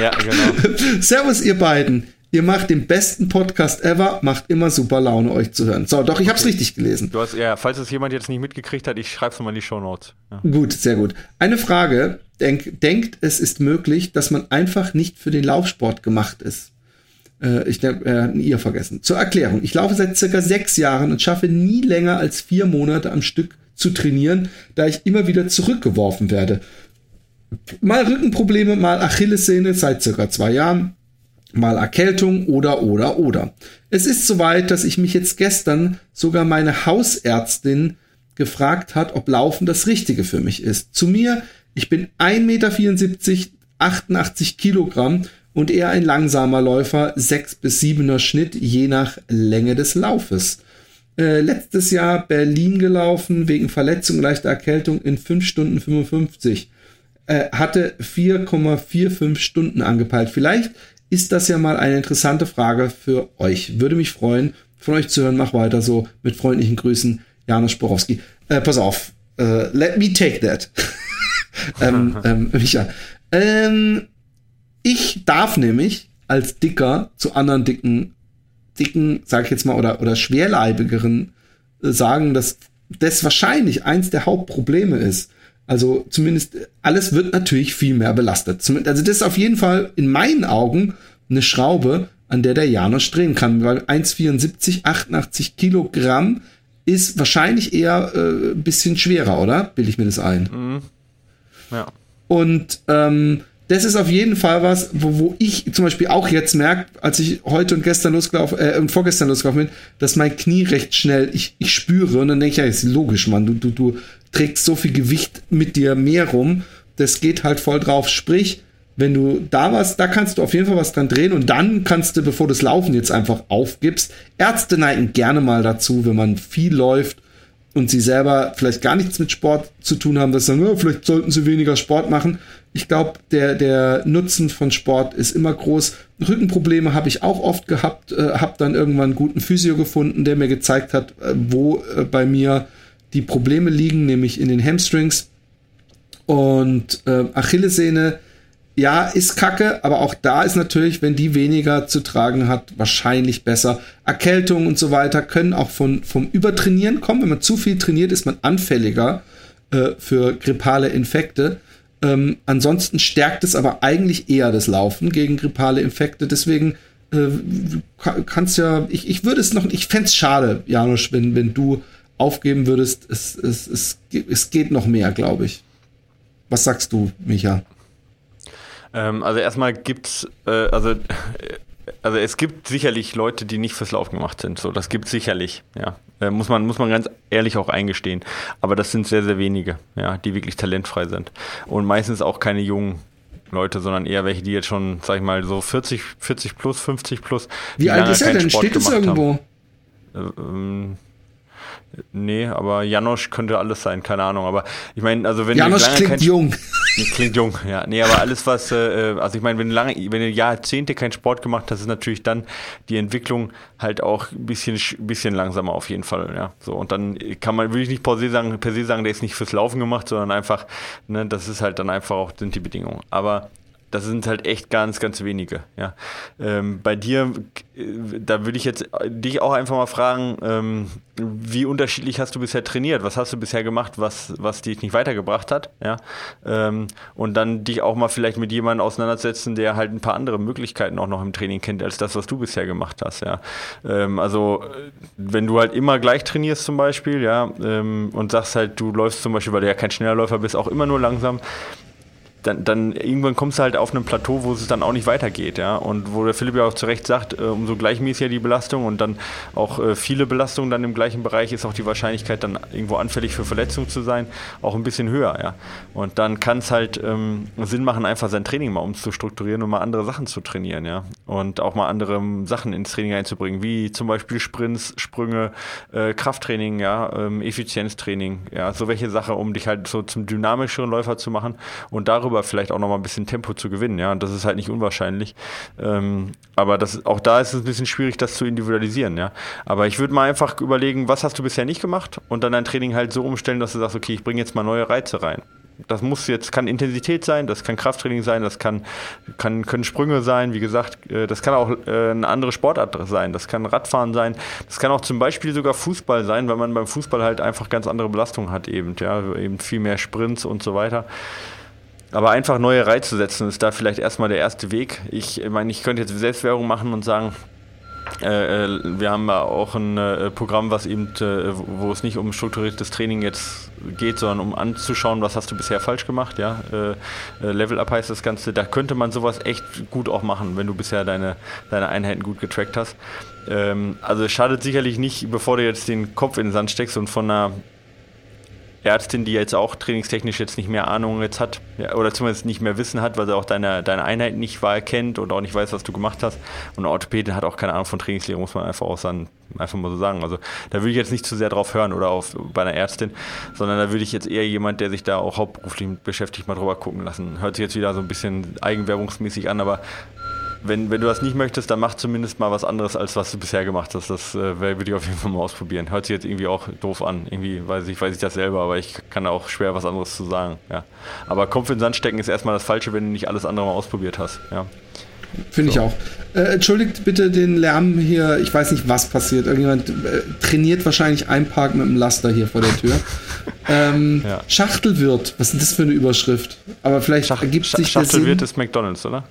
ja, genau. Servus, ihr beiden. Ihr macht den besten Podcast ever, macht immer super Laune, euch zu hören. So, doch, ich hab's richtig gelesen. Du hast, ja, falls es jemand jetzt nicht mitgekriegt hat, ich schreib's nochmal in die Show Notes. Ja. Gut, sehr gut. Eine Frage. Denk, denkt, es ist möglich, dass man einfach nicht für den Laufsport gemacht ist. Äh, ich habe äh, ein ihr vergessen. Zur Erklärung. Ich laufe seit circa sechs Jahren und schaffe nie länger als vier Monate am Stück zu trainieren, da ich immer wieder zurückgeworfen werde. Mal Rückenprobleme, mal Achillessehne seit circa zwei Jahren, mal Erkältung oder oder oder. Es ist soweit, dass ich mich jetzt gestern sogar meine Hausärztin gefragt hat, ob Laufen das Richtige für mich ist. Zu mir, ich bin 1,74 Meter, 88 Kilogramm und eher ein langsamer Läufer, 6 bis 7er Schnitt, je nach Länge des Laufes. Äh, letztes Jahr Berlin gelaufen, wegen Verletzung, leichter Erkältung in 5 Stunden 55. Äh, hatte 4,45 Stunden angepeilt. Vielleicht ist das ja mal eine interessante Frage für euch. Würde mich freuen, von euch zu hören. Mach weiter so. Mit freundlichen Grüßen, Janusz Borowski. Äh, pass auf. Äh, let me take that. ähm, ähm, Micha. Ähm, ich darf nämlich als Dicker zu anderen dicken, dicken, sag ich jetzt mal, oder, oder schwerleibigeren äh, sagen, dass das wahrscheinlich eins der Hauptprobleme ist. Also zumindest alles wird natürlich viel mehr belastet. Also das ist auf jeden Fall in meinen Augen eine Schraube, an der der Janusz drehen kann, weil 1,74, 88 Kilogramm ist wahrscheinlich eher äh, ein bisschen schwerer, oder? Bilde ich mir das ein. Mhm. Ja. Und ähm, das ist auf jeden Fall was, wo, wo ich zum Beispiel auch jetzt merke, als ich heute und gestern losgelaufen äh, und vorgestern losgelaufen bin, dass mein Knie recht schnell ich, ich spüre und dann denke ich, ja, ist logisch, Mann, du, du, du trägst so viel Gewicht mit dir mehr rum, das geht halt voll drauf. Sprich, wenn du da was, da kannst du auf jeden Fall was dran drehen und dann kannst du, bevor du das Laufen jetzt einfach aufgibst, Ärzte neigen gerne mal dazu, wenn man viel läuft und sie selber vielleicht gar nichts mit Sport zu tun haben, dass sie sagen, oh, vielleicht sollten sie weniger Sport machen. Ich glaube, der, der Nutzen von Sport ist immer groß. Rückenprobleme habe ich auch oft gehabt, äh, habe dann irgendwann einen guten Physio gefunden, der mir gezeigt hat, äh, wo äh, bei mir die Probleme liegen, nämlich in den Hamstrings. Und äh, Achillessehne, ja, ist kacke, aber auch da ist natürlich, wenn die weniger zu tragen hat, wahrscheinlich besser. Erkältung und so weiter können auch von, vom Übertrainieren kommen. Wenn man zu viel trainiert, ist man anfälliger äh, für grippale Infekte. Ähm, ansonsten stärkt es aber eigentlich eher das Laufen gegen grippale Infekte. Deswegen äh, kannst ja, ich, ich würde es noch, ich fände es schade, Janusz, wenn, wenn du aufgeben würdest, es, es, es, es geht noch mehr, glaube ich. Was sagst du, Micha? Ähm, also erstmal gibt's, äh, also, äh, also es gibt sicherlich Leute, die nicht fürs Laufen gemacht sind. So, das gibt sicherlich, ja. Äh, muss man, muss man ganz ehrlich auch eingestehen. Aber das sind sehr, sehr wenige, ja, die wirklich talentfrei sind. Und meistens auch keine jungen Leute, sondern eher welche, die jetzt schon, sag ich mal, so 40, 40 plus, 50 plus. Wie alt ist er denn? Sport Steht es irgendwo? Haben. Äh, ähm, Nee, aber Janosch könnte alles sein, keine Ahnung. Aber ich meine, also wenn Janosch klingt jung. klingt jung, ja. Nee, aber alles, was, äh, also ich meine, wenn du lange, wenn du Jahrzehnte keinen Sport gemacht hast, ist natürlich dann die Entwicklung halt auch ein bisschen, bisschen langsamer auf jeden Fall, ja. So, und dann kann man, will ich nicht per se sagen, per se sagen, der ist nicht fürs Laufen gemacht, sondern einfach, ne, das ist halt dann einfach auch, sind die Bedingungen. Aber das sind halt echt ganz, ganz wenige. Ja. Ähm, bei dir, äh, da würde ich jetzt dich auch einfach mal fragen, ähm, wie unterschiedlich hast du bisher trainiert? Was hast du bisher gemacht, was, was dich nicht weitergebracht hat? Ja. Ähm, und dann dich auch mal vielleicht mit jemandem auseinandersetzen, der halt ein paar andere Möglichkeiten auch noch im Training kennt, als das, was du bisher gemacht hast. Ja. Ähm, also, wenn du halt immer gleich trainierst zum Beispiel, ja, ähm, und sagst halt, du läufst zum Beispiel, weil du ja kein schneller Läufer bist, auch immer nur langsam, dann, dann irgendwann kommst du halt auf einem Plateau, wo es dann auch nicht weitergeht, ja. Und wo der Philipp ja auch zu Recht sagt, äh, umso gleichmäßiger die Belastung und dann auch äh, viele Belastungen dann im gleichen Bereich ist auch die Wahrscheinlichkeit, dann irgendwo anfällig für Verletzungen zu sein, auch ein bisschen höher, ja. Und dann kann es halt ähm, Sinn machen, einfach sein Training mal umzustrukturieren und mal andere Sachen zu trainieren, ja. Und auch mal andere ähm, Sachen ins Training einzubringen, wie zum Beispiel Sprints, Sprünge, äh, Krafttraining, ja, ähm, Effizienztraining, ja, so welche Sachen, um dich halt so zum dynamischeren Läufer zu machen und darüber darüber vielleicht auch noch mal ein bisschen Tempo zu gewinnen. Ja, und das ist halt nicht unwahrscheinlich. Ähm, aber das, auch da ist es ein bisschen schwierig, das zu individualisieren. Ja, aber ich würde mal einfach überlegen, was hast du bisher nicht gemacht und dann dein Training halt so umstellen, dass du sagst, okay, ich bringe jetzt mal neue Reize rein. Das muss jetzt, kann Intensität sein, das kann Krafttraining sein, das kann, kann, können Sprünge sein, wie gesagt, äh, das kann auch äh, eine andere Sportart sein, das kann Radfahren sein, das kann auch zum Beispiel sogar Fußball sein, weil man beim Fußball halt einfach ganz andere Belastungen hat eben, ja, eben viel mehr Sprints und so weiter. Aber einfach neue Reize setzen ist da vielleicht erstmal der erste Weg. Ich meine, ich könnte jetzt Selbstwerbung machen und sagen, äh, äh wir haben auch ein äh, Programm, was eben, äh, wo es nicht um strukturiertes Training jetzt geht, sondern um anzuschauen, was hast du bisher falsch gemacht. Ja? Äh, äh, Level Up heißt das Ganze. Da könnte man sowas echt gut auch machen, wenn du bisher deine, deine Einheiten gut getrackt hast. Ähm, also es schadet sicherlich nicht, bevor du jetzt den Kopf in den Sand steckst und von einer Ärztin, die jetzt auch trainingstechnisch jetzt nicht mehr Ahnung jetzt hat, oder zumindest nicht mehr Wissen hat, weil sie auch deine, deine Einheit nicht wahr kennt und auch nicht weiß, was du gemacht hast. Und eine Orthopädin hat auch keine Ahnung von Trainingslehre, muss man einfach auch sagen, einfach mal so sagen. Also da würde ich jetzt nicht zu sehr drauf hören oder auf bei einer Ärztin, sondern da würde ich jetzt eher jemand, der sich da auch hauptberuflich beschäftigt, mal drüber gucken lassen. Hört sich jetzt wieder so ein bisschen eigenwerbungsmäßig an, aber wenn, wenn du das nicht möchtest, dann mach zumindest mal was anderes, als was du bisher gemacht hast. Das äh, würde ich auf jeden Fall mal ausprobieren. Hört sich jetzt irgendwie auch doof an. Irgendwie weiß ich, weiß ich das selber, aber ich kann auch schwer was anderes zu sagen. Ja. Aber Kopf in den Sand stecken ist erstmal das Falsche, wenn du nicht alles andere mal ausprobiert hast. Ja. Finde so. ich auch. Äh, entschuldigt bitte den Lärm hier. Ich weiß nicht, was passiert. Irgendjemand äh, trainiert wahrscheinlich Einpark mit dem Laster hier vor der Tür. ähm, ja. Schachtelwirt. Was ist das für eine Überschrift? Aber vielleicht Schach ergibt sich Schachtelwirt ist McDonalds, oder?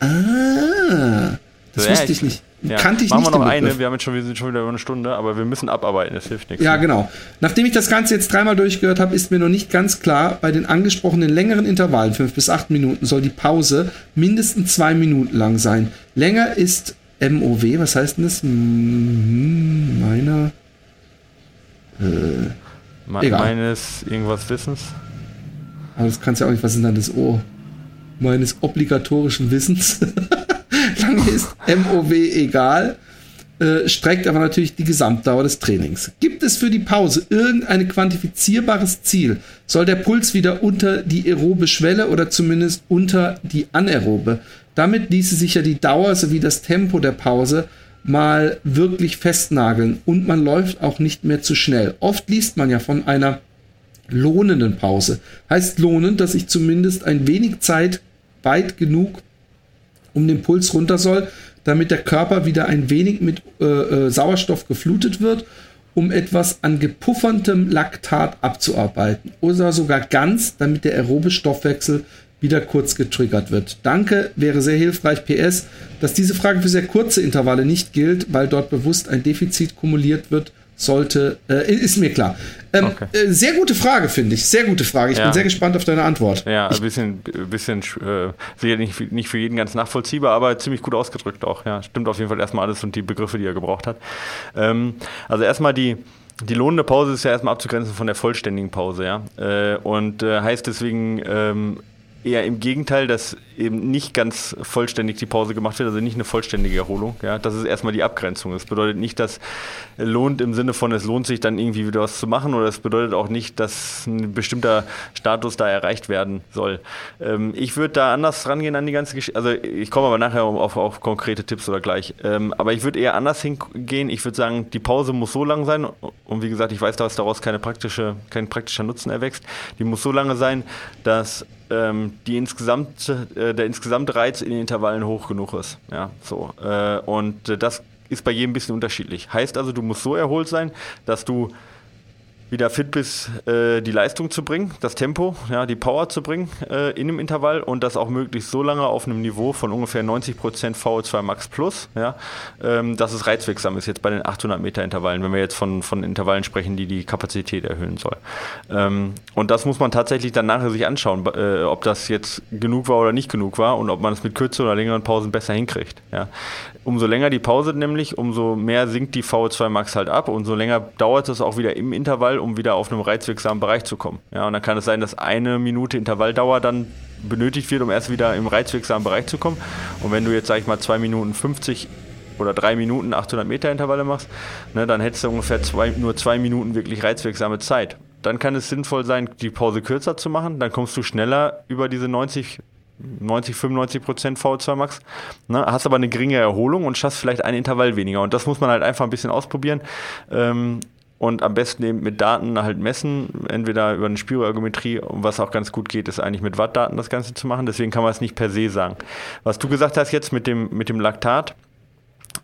Ah, das ja, wusste ich nicht. Ja. Kannte ich Machen nicht. Machen wir noch eine, wir, haben jetzt schon, wir sind schon wieder über eine Stunde, aber wir müssen abarbeiten, das hilft nichts. Ja, genau. Nachdem ich das Ganze jetzt dreimal durchgehört habe, ist mir noch nicht ganz klar, bei den angesprochenen längeren Intervallen, fünf bis acht Minuten, soll die Pause mindestens zwei Minuten lang sein. Länger ist MOW, was heißt denn das? Meiner. Äh, Me egal. Meines irgendwas Wissens? Aber das kannst ja auch nicht, was ist denn das O? Meines obligatorischen Wissens. Lange ist MOW egal, äh, streckt aber natürlich die Gesamtdauer des Trainings. Gibt es für die Pause irgendein quantifizierbares Ziel? Soll der Puls wieder unter die aerobe Schwelle oder zumindest unter die anaerobe? Damit ließe sich ja die Dauer sowie das Tempo der Pause mal wirklich festnageln und man läuft auch nicht mehr zu schnell. Oft liest man ja von einer lohnenden Pause. Heißt lohnend, dass ich zumindest ein wenig Zeit weit genug um den Puls runter soll, damit der Körper wieder ein wenig mit äh, äh, Sauerstoff geflutet wird, um etwas an gepufferndem Laktat abzuarbeiten. Oder sogar ganz, damit der aerobe Stoffwechsel wieder kurz getriggert wird. Danke, wäre sehr hilfreich. PS, dass diese Frage für sehr kurze Intervalle nicht gilt, weil dort bewusst ein Defizit kumuliert wird sollte, äh, ist mir klar. Ähm, okay. äh, sehr gute Frage, finde ich. Sehr gute Frage. Ich ja. bin sehr gespannt auf deine Antwort. Ja, ein bisschen, bisschen äh, sicher nicht, nicht für jeden ganz nachvollziehbar, aber ziemlich gut ausgedrückt auch. Ja, stimmt auf jeden Fall erstmal alles und die Begriffe, die er gebraucht hat. Ähm, also erstmal die, die lohnende Pause ist ja erstmal abzugrenzen von der vollständigen Pause, ja. Äh, und äh, heißt deswegen ähm, eher im Gegenteil, dass eben nicht ganz vollständig die Pause gemacht wird, also nicht eine vollständige Erholung. Ja, das ist erstmal die Abgrenzung. Das bedeutet nicht, dass lohnt im Sinne von, es lohnt sich dann irgendwie wieder was zu machen oder es bedeutet auch nicht, dass ein bestimmter Status da erreicht werden soll. Ähm, ich würde da anders rangehen an die ganze Geschichte. Also ich komme aber nachher auf, auf konkrete Tipps oder gleich. Ähm, aber ich würde eher anders hingehen. Ich würde sagen, die Pause muss so lang sein und wie gesagt, ich weiß, dass daraus keine praktische, kein praktischer Nutzen erwächst. Die muss so lange sein, dass ähm, die insgesamt, äh, der insgesamte Reiz in den Intervallen hoch genug ist. Ja, so. Äh, und äh, das ist bei jedem ein bisschen unterschiedlich. Heißt also, du musst so erholt sein, dass du wieder fit bist, äh, die Leistung zu bringen, das Tempo, ja, die Power zu bringen äh, in einem Intervall und das auch möglichst so lange auf einem Niveau von ungefähr 90% VO2 Max Plus, ja, ähm, dass es reizwirksam ist jetzt bei den 800 Meter Intervallen, wenn wir jetzt von, von Intervallen sprechen, die die Kapazität erhöhen soll. Ähm, und das muss man tatsächlich dann nachher sich anschauen, äh, ob das jetzt genug war oder nicht genug war und ob man es mit kürzeren oder längeren Pausen besser hinkriegt. Ja. Umso länger die Pause nämlich, umso mehr sinkt die VO2 Max halt ab, umso länger dauert es auch wieder im Intervall, um wieder auf einem reizwirksamen Bereich zu kommen. Ja, und dann kann es sein, dass eine Minute Intervalldauer dann benötigt wird, um erst wieder im reizwirksamen Bereich zu kommen. Und wenn du jetzt, sag ich mal, 2 Minuten 50 oder 3 Minuten 800 Meter Intervalle machst, ne, dann hättest du ungefähr zwei, nur 2 Minuten wirklich reizwirksame Zeit. Dann kann es sinnvoll sein, die Pause kürzer zu machen. Dann kommst du schneller über diese 90 90, 95 Prozent VO2 Max, ne, hast aber eine geringe Erholung und schaffst vielleicht ein Intervall weniger. Und das muss man halt einfach ein bisschen ausprobieren. Ähm, und am besten eben mit Daten halt messen, entweder über eine Spiroergometrie, was auch ganz gut geht, ist eigentlich mit Wattdaten das Ganze zu machen. Deswegen kann man es nicht per se sagen. Was du gesagt hast jetzt mit dem, mit dem Laktat,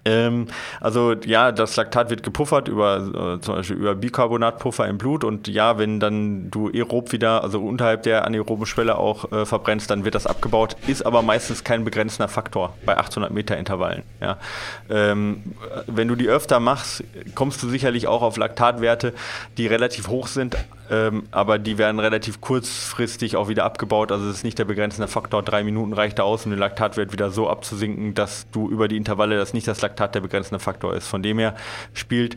ähm, also ja, das Laktat wird gepuffert über äh, zum Beispiel über Bicarbonatpuffer im Blut und ja, wenn dann du aerob wieder, also unterhalb der anaeroben Schwelle auch äh, verbrennst, dann wird das abgebaut, ist aber meistens kein begrenzender Faktor bei 800 Meter Intervallen. Ja. Ähm, wenn du die öfter machst, kommst du sicherlich auch auf Laktatwerte, die relativ hoch sind, ähm, aber die werden relativ kurzfristig auch wieder abgebaut. Also es ist nicht der begrenzende Faktor, drei Minuten reicht da aus, um den Laktatwert wieder so abzusinken, dass du über die Intervalle, dass nicht das Laktat der begrenzende Faktor ist. Von dem her spielt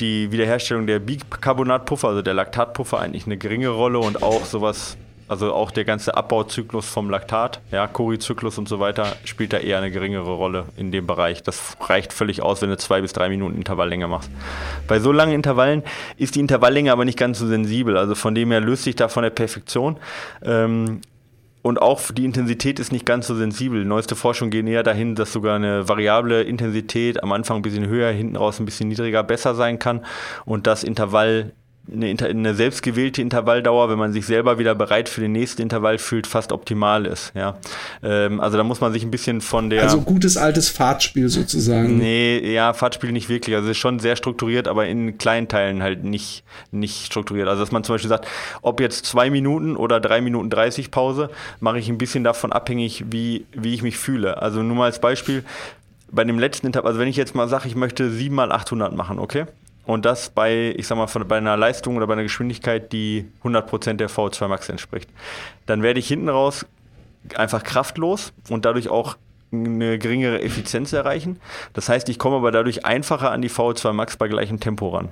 die Wiederherstellung der Bicarbonatpuffer, also der Laktatpuffer, eigentlich eine geringe Rolle und auch sowas also auch der ganze Abbauzyklus vom Laktat, ja, Cori-Zyklus und so weiter, spielt da eher eine geringere Rolle in dem Bereich. Das reicht völlig aus, wenn du zwei bis drei Minuten Intervalllänge machst. Bei so langen Intervallen ist die Intervalllänge aber nicht ganz so sensibel. Also von dem her löst sich da von der Perfektion. Ähm, und auch die Intensität ist nicht ganz so sensibel. Neueste Forschung geht eher dahin, dass sogar eine variable Intensität am Anfang ein bisschen höher, hinten raus ein bisschen niedriger besser sein kann und das Intervall eine, eine selbstgewählte Intervalldauer, wenn man sich selber wieder bereit für den nächsten Intervall fühlt, fast optimal ist. Ja, ähm, also da muss man sich ein bisschen von der also gutes altes Fahrtspiel sozusagen. Nee, ja Fahrtspiel nicht wirklich. Also es ist schon sehr strukturiert, aber in kleinen Teilen halt nicht nicht strukturiert. Also dass man zum Beispiel sagt, ob jetzt zwei Minuten oder drei Minuten 30 Pause, mache ich ein bisschen davon abhängig, wie wie ich mich fühle. Also nur mal als Beispiel bei dem letzten Intervall, also wenn ich jetzt mal sage, ich möchte 7 mal 800 machen, okay? Und das bei, ich sag mal, bei einer Leistung oder bei einer Geschwindigkeit, die 100% der V2 Max entspricht. Dann werde ich hinten raus einfach kraftlos und dadurch auch eine geringere Effizienz erreichen. Das heißt, ich komme aber dadurch einfacher an die VO2 Max bei gleichem Tempo ran.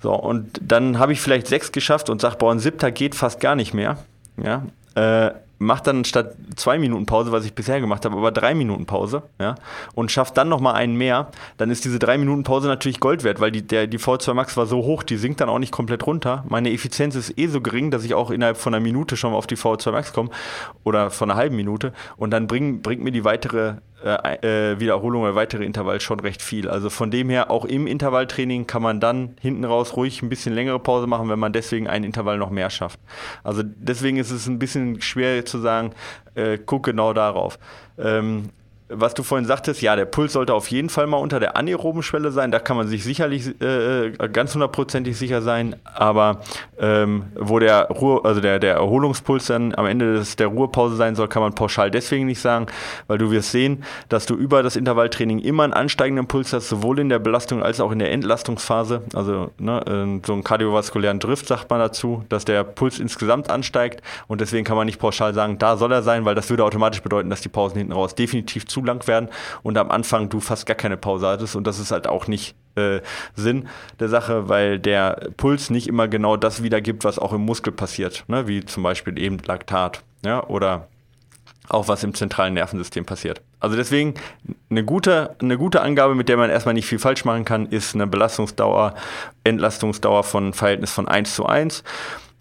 So, und dann habe ich vielleicht sechs geschafft und sage, boah, ein siebter geht fast gar nicht mehr. Ja, äh, macht dann statt zwei Minuten Pause, was ich bisher gemacht habe, aber drei Minuten Pause, ja, und schafft dann nochmal einen mehr, dann ist diese drei Minuten Pause natürlich Gold wert, weil die, der, die V2 Max war so hoch, die sinkt dann auch nicht komplett runter. Meine Effizienz ist eh so gering, dass ich auch innerhalb von einer Minute schon auf die V2 Max komme oder von einer halben Minute und dann bring, bringt mir die weitere äh, äh, Wiederholung oder weitere Intervall schon recht viel. Also von dem her, auch im Intervalltraining kann man dann hinten raus ruhig ein bisschen längere Pause machen, wenn man deswegen einen Intervall noch mehr schafft. Also deswegen ist es ein bisschen schwer zu sagen, äh, guck genau darauf. Ähm, was du vorhin sagtest, ja, der Puls sollte auf jeden Fall mal unter der anaeroben Schwelle sein. Da kann man sich sicherlich äh, ganz hundertprozentig sicher sein. Aber ähm, wo der Ruhe, also der, der Erholungspuls dann am Ende des, der Ruhepause sein soll, kann man pauschal deswegen nicht sagen, weil du wirst sehen, dass du über das Intervalltraining immer einen ansteigenden Puls hast, sowohl in der Belastung als auch in der Entlastungsphase. Also ne, ähm, so einen kardiovaskulären Drift sagt man dazu, dass der Puls insgesamt ansteigt und deswegen kann man nicht pauschal sagen, da soll er sein, weil das würde automatisch bedeuten, dass die Pausen hinten raus definitiv zu zu lang werden und am Anfang du fast gar keine Pause hattest und das ist halt auch nicht äh, Sinn der Sache, weil der Puls nicht immer genau das wiedergibt, was auch im Muskel passiert, ne? wie zum Beispiel eben Laktat ja? oder auch was im zentralen Nervensystem passiert. Also deswegen eine gute, eine gute Angabe, mit der man erstmal nicht viel falsch machen kann, ist eine Belastungsdauer, Entlastungsdauer von Verhältnis von 1 zu 1.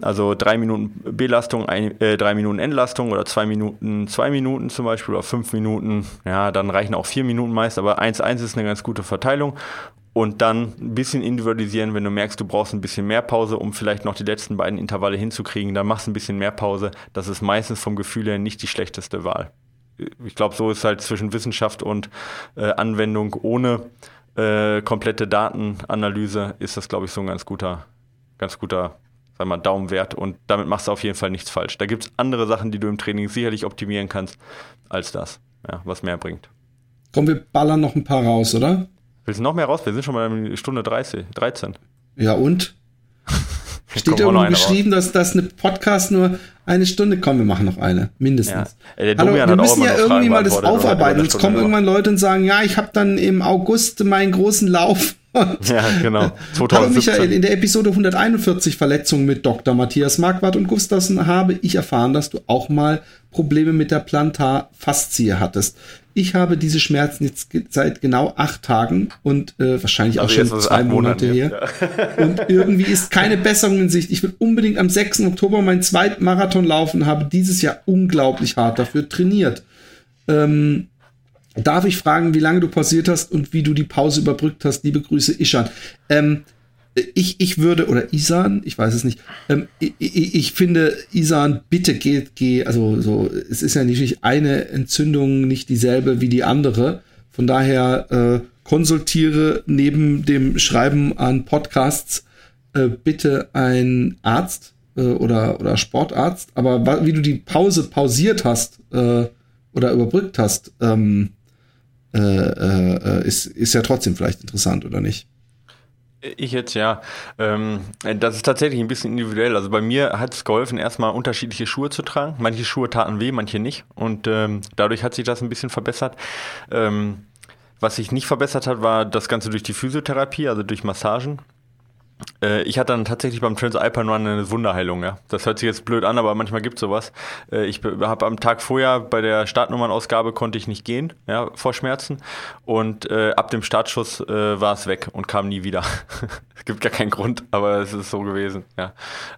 Also drei Minuten Belastung, ein, äh, drei Minuten Entlastung oder zwei Minuten, zwei Minuten zum Beispiel oder fünf Minuten. Ja, dann reichen auch vier Minuten meist, aber 1-1 ist eine ganz gute Verteilung und dann ein bisschen individualisieren, wenn du merkst, du brauchst ein bisschen mehr Pause, um vielleicht noch die letzten beiden Intervalle hinzukriegen, dann machst du ein bisschen mehr Pause. Das ist meistens vom Gefühl her nicht die schlechteste Wahl. Ich glaube, so ist halt zwischen Wissenschaft und äh, Anwendung ohne äh, komplette Datenanalyse ist das, glaube ich, so ein ganz guter, ganz guter sag mal, Daumenwert und damit machst du auf jeden Fall nichts falsch. Da gibt es andere Sachen, die du im Training sicherlich optimieren kannst, als das, ja, was mehr bringt. Komm, wir ballern noch ein paar raus, oder? Willst du noch mehr raus? Wir sind schon mal in Stunde 30, 13. Ja, und? Steht irgendwo geschrieben, dass das eine Podcast nur eine Stunde. Komm, wir machen noch eine, mindestens. Ja. Äh, Hallo, wir müssen ja irgendwie mal das aufarbeiten. Jetzt kommen irgendwann Leute und sagen, ja, ich habe dann im August meinen großen Lauf. ja, genau. 2017. Hallo Michael, in der Episode 141 Verletzungen mit Dr. Matthias Marquardt und Gustafsson habe ich erfahren, dass du auch mal Probleme mit der Plantarfaszie hattest. Ich habe diese Schmerzen jetzt seit genau acht Tagen und äh, wahrscheinlich also auch schon zwei Monate her. Ja. und irgendwie ist keine Besserung in Sicht. Ich will unbedingt am 6. Oktober meinen zweiten Marathon laufen, habe dieses Jahr unglaublich hart dafür trainiert. Ähm, darf ich fragen, wie lange du pausiert hast und wie du die Pause überbrückt hast? Liebe Grüße, Ishan. Ähm, ich, ich würde, oder Isan, ich weiß es nicht, ähm, ich, ich, finde, Isan, bitte geht, geh, also so, es ist ja nicht eine Entzündung nicht dieselbe wie die andere. Von daher äh, konsultiere neben dem Schreiben an Podcasts äh, bitte einen Arzt äh, oder, oder Sportarzt. Aber wie du die Pause pausiert hast äh, oder überbrückt hast, ähm, äh, äh, ist, ist ja trotzdem vielleicht interessant, oder nicht? Ich jetzt ja. Ähm, das ist tatsächlich ein bisschen individuell. Also bei mir hat es geholfen, erstmal unterschiedliche Schuhe zu tragen. Manche Schuhe taten weh, manche nicht. Und ähm, dadurch hat sich das ein bisschen verbessert. Ähm, was sich nicht verbessert hat, war das Ganze durch die Physiotherapie, also durch Massagen. Äh, ich hatte dann tatsächlich beim Transalpine Run eine Wunderheilung. Ja. Das hört sich jetzt blöd an, aber manchmal gibt es sowas. Äh, ich habe am Tag vorher bei der Startnummernausgabe konnte ich nicht gehen ja, vor Schmerzen und äh, ab dem Startschuss äh, war es weg und kam nie wieder. es gibt gar keinen Grund, aber es ist so gewesen. Ja.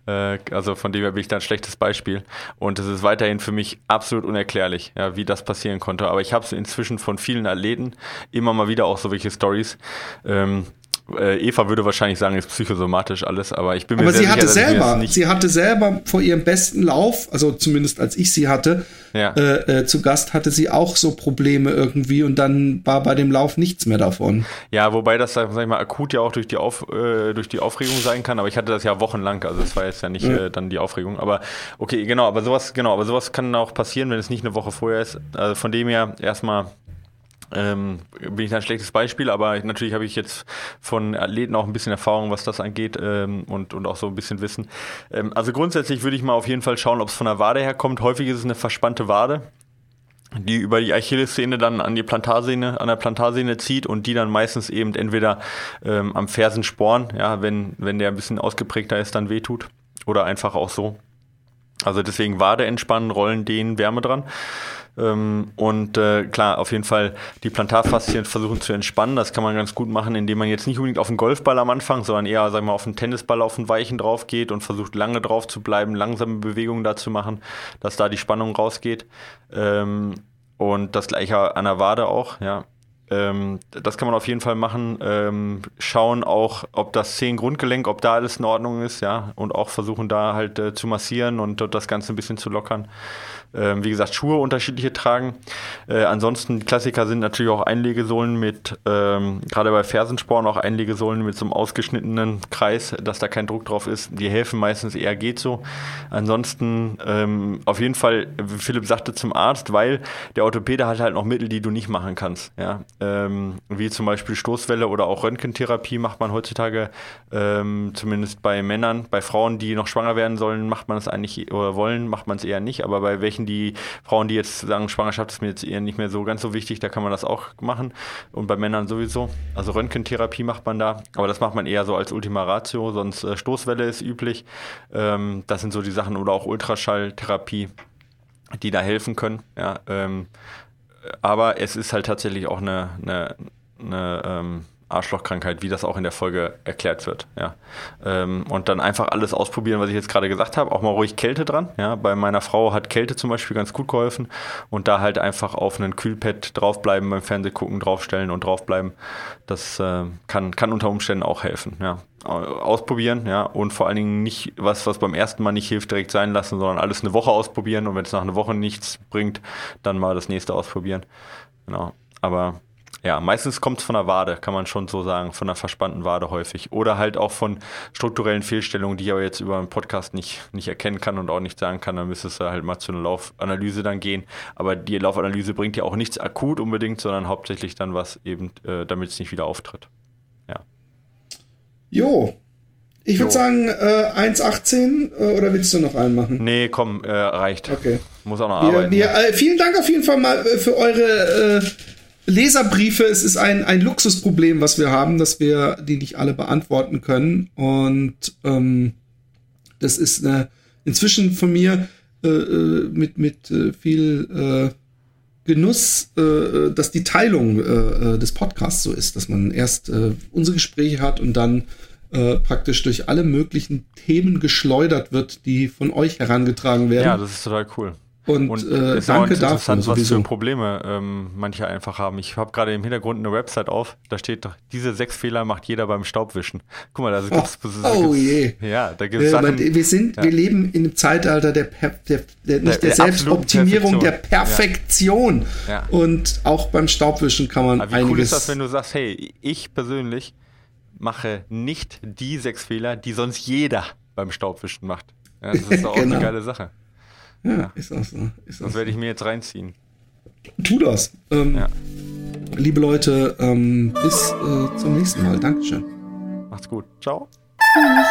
Äh, also von dem her bin ich da ein schlechtes Beispiel und es ist weiterhin für mich absolut unerklärlich, ja, wie das passieren konnte. Aber ich habe es inzwischen von vielen Athleten immer mal wieder auch so welche Stories. Ähm, äh, Eva würde wahrscheinlich sagen, ist psychosomatisch alles, aber ich bin mir aber sehr sie hatte selber, sie hatte selber vor ihrem besten Lauf, also zumindest als ich sie hatte, ja. äh, äh, zu Gast hatte sie auch so Probleme irgendwie und dann war bei dem Lauf nichts mehr davon. Ja, wobei das, sag ich mal, akut ja auch durch die, Auf, äh, durch die Aufregung sein kann, aber ich hatte das ja wochenlang, also es war jetzt ja nicht. Äh, dann die Aufregung, aber okay, genau, aber sowas, genau, aber sowas kann auch passieren, wenn es nicht eine Woche vorher ist. Also von dem her erstmal ähm, bin ich ein schlechtes Beispiel, aber natürlich habe ich jetzt von Athleten auch ein bisschen Erfahrung, was das angeht ähm, und, und auch so ein bisschen Wissen. Ähm, also grundsätzlich würde ich mal auf jeden Fall schauen, ob es von der Wade herkommt. Häufig ist es eine verspannte Wade die über die Achillessehne dann an die Plantarsehne, an der Plantarsehne zieht und die dann meistens eben entweder ähm, am Fersensporn, ja, wenn, wenn der ein bisschen ausgeprägter ist, dann wehtut. Oder einfach auch so. Also deswegen Wade entspannen, Rollen, Dehnen, Wärme dran. Ähm, und äh, klar, auf jeden Fall die Plantarfaszien versuchen zu entspannen. Das kann man ganz gut machen, indem man jetzt nicht unbedingt auf den Golfball am Anfang, sondern eher, wir mal, auf den Tennisball auf den Weichen drauf geht und versucht lange drauf zu bleiben, langsame Bewegungen da zu machen, dass da die Spannung rausgeht. Ähm, und das gleiche an der Wade auch, ja. Ähm, das kann man auf jeden Fall machen. Ähm, schauen auch, ob das Zehengrundgelenk, ob da alles in Ordnung ist, ja. Und auch versuchen da halt äh, zu massieren und das Ganze ein bisschen zu lockern. Ähm, wie gesagt, Schuhe unterschiedliche tragen. Äh, ansonsten, Klassiker sind natürlich auch Einlegesohlen mit, ähm, gerade bei Fersensporen auch Einlegesohlen mit so einem ausgeschnittenen Kreis, dass da kein Druck drauf ist. Die helfen meistens eher geht so. Ansonsten ähm, auf jeden Fall, wie Philipp sagte, zum Arzt, weil der Orthopäde hat halt noch Mittel, die du nicht machen kannst. Ja? Ähm, wie zum Beispiel Stoßwelle oder auch Röntgentherapie macht man heutzutage, ähm, zumindest bei Männern. Bei Frauen, die noch schwanger werden sollen, macht man es eigentlich oder wollen, macht man es eher nicht. Aber bei welchen ansprechen. Die Frauen, die jetzt sagen, Schwangerschaft ist mir jetzt eher nicht mehr so ganz so wichtig, da kann man das auch machen. Und bei Männern sowieso. Also Röntgentherapie macht man da, aber das macht man eher so als Ultima Ratio, sonst äh, Stoßwelle ist üblich. Ähm, das sind so die Sachen oder auch Ultraschalltherapie. die da helfen können. Ja, ähm, aber es ist halt tatsächlich auch eine, eine, eine ähm, Arschlochkrankheit, wie das auch in der Folge erklärt wird. Ja. Ähm, und dann einfach alles ausprobieren, was ich jetzt gerade gesagt habe. Auch mal ruhig Kälte dran. Ja. Bei meiner Frau hat Kälte zum Beispiel ganz gut geholfen. Und da halt einfach auf einen Kühlpad draufbleiben, beim Fernsehgucken draufstellen und draufbleiben. Das äh, kann, kann unter Umständen auch helfen. Ja. Ausprobieren, ja, und vor allen Dingen nicht was, was beim ersten Mal nicht hilft, direkt sein lassen, sondern alles eine Woche ausprobieren und wenn es nach einer Woche nichts bringt, dann mal das nächste ausprobieren. Genau. Aber ja, meistens kommt es von der Wade, kann man schon so sagen, von einer verspannten Wade häufig. Oder halt auch von strukturellen Fehlstellungen, die ich aber jetzt über einen Podcast nicht, nicht erkennen kann und auch nicht sagen kann. Dann müsstest du halt mal zu einer Laufanalyse dann gehen. Aber die Laufanalyse bringt ja auch nichts akut unbedingt, sondern hauptsächlich dann was eben, äh, damit es nicht wieder auftritt. Ja. Jo. Ich würde sagen, äh, 1,18 äh, oder willst du noch einen machen? Nee, komm, äh, reicht. Okay. Muss auch noch wir, arbeiten. Wir, äh, vielen Dank auf jeden Fall mal äh, für eure Leserbriefe, es ist ein, ein Luxusproblem, was wir haben, dass wir die nicht alle beantworten können. Und ähm, das ist eine, inzwischen von mir äh, äh mit, mit äh, viel äh, Genuss, äh, dass die Teilung äh, des Podcasts so ist, dass man erst unsere Gespräche hat und dann praktisch durch alle möglichen Themen geschleudert wird, die von euch herangetragen werden. Ja, das ist total cool. Und, und äh, danke dafür. was für Probleme ähm, manche einfach haben. Ich habe gerade im Hintergrund eine Website auf, da steht, diese sechs Fehler macht jeder beim Staubwischen. Guck mal, da gibt es. Oh, je. Ja, da gibt es Sachen. Wir, sind, ja. wir leben in einem Zeitalter der, der, der, der nicht der, der Selbstoptimierung, der Perfektion. Ja. Ja. Und auch beim Staubwischen kann man Aber wie einiges. cool ist das, wenn du sagst, hey, ich persönlich mache nicht die sechs Fehler, die sonst jeder beim Staubwischen macht. Ja, das ist auch genau. eine geile Sache. Ja, ist das. Ne? Ist das das werde ich mir jetzt reinziehen. Tu das. Ähm, ja. Liebe Leute, ähm, bis äh, zum nächsten Mal. Dankeschön. Macht's gut. Ciao. Tschüss.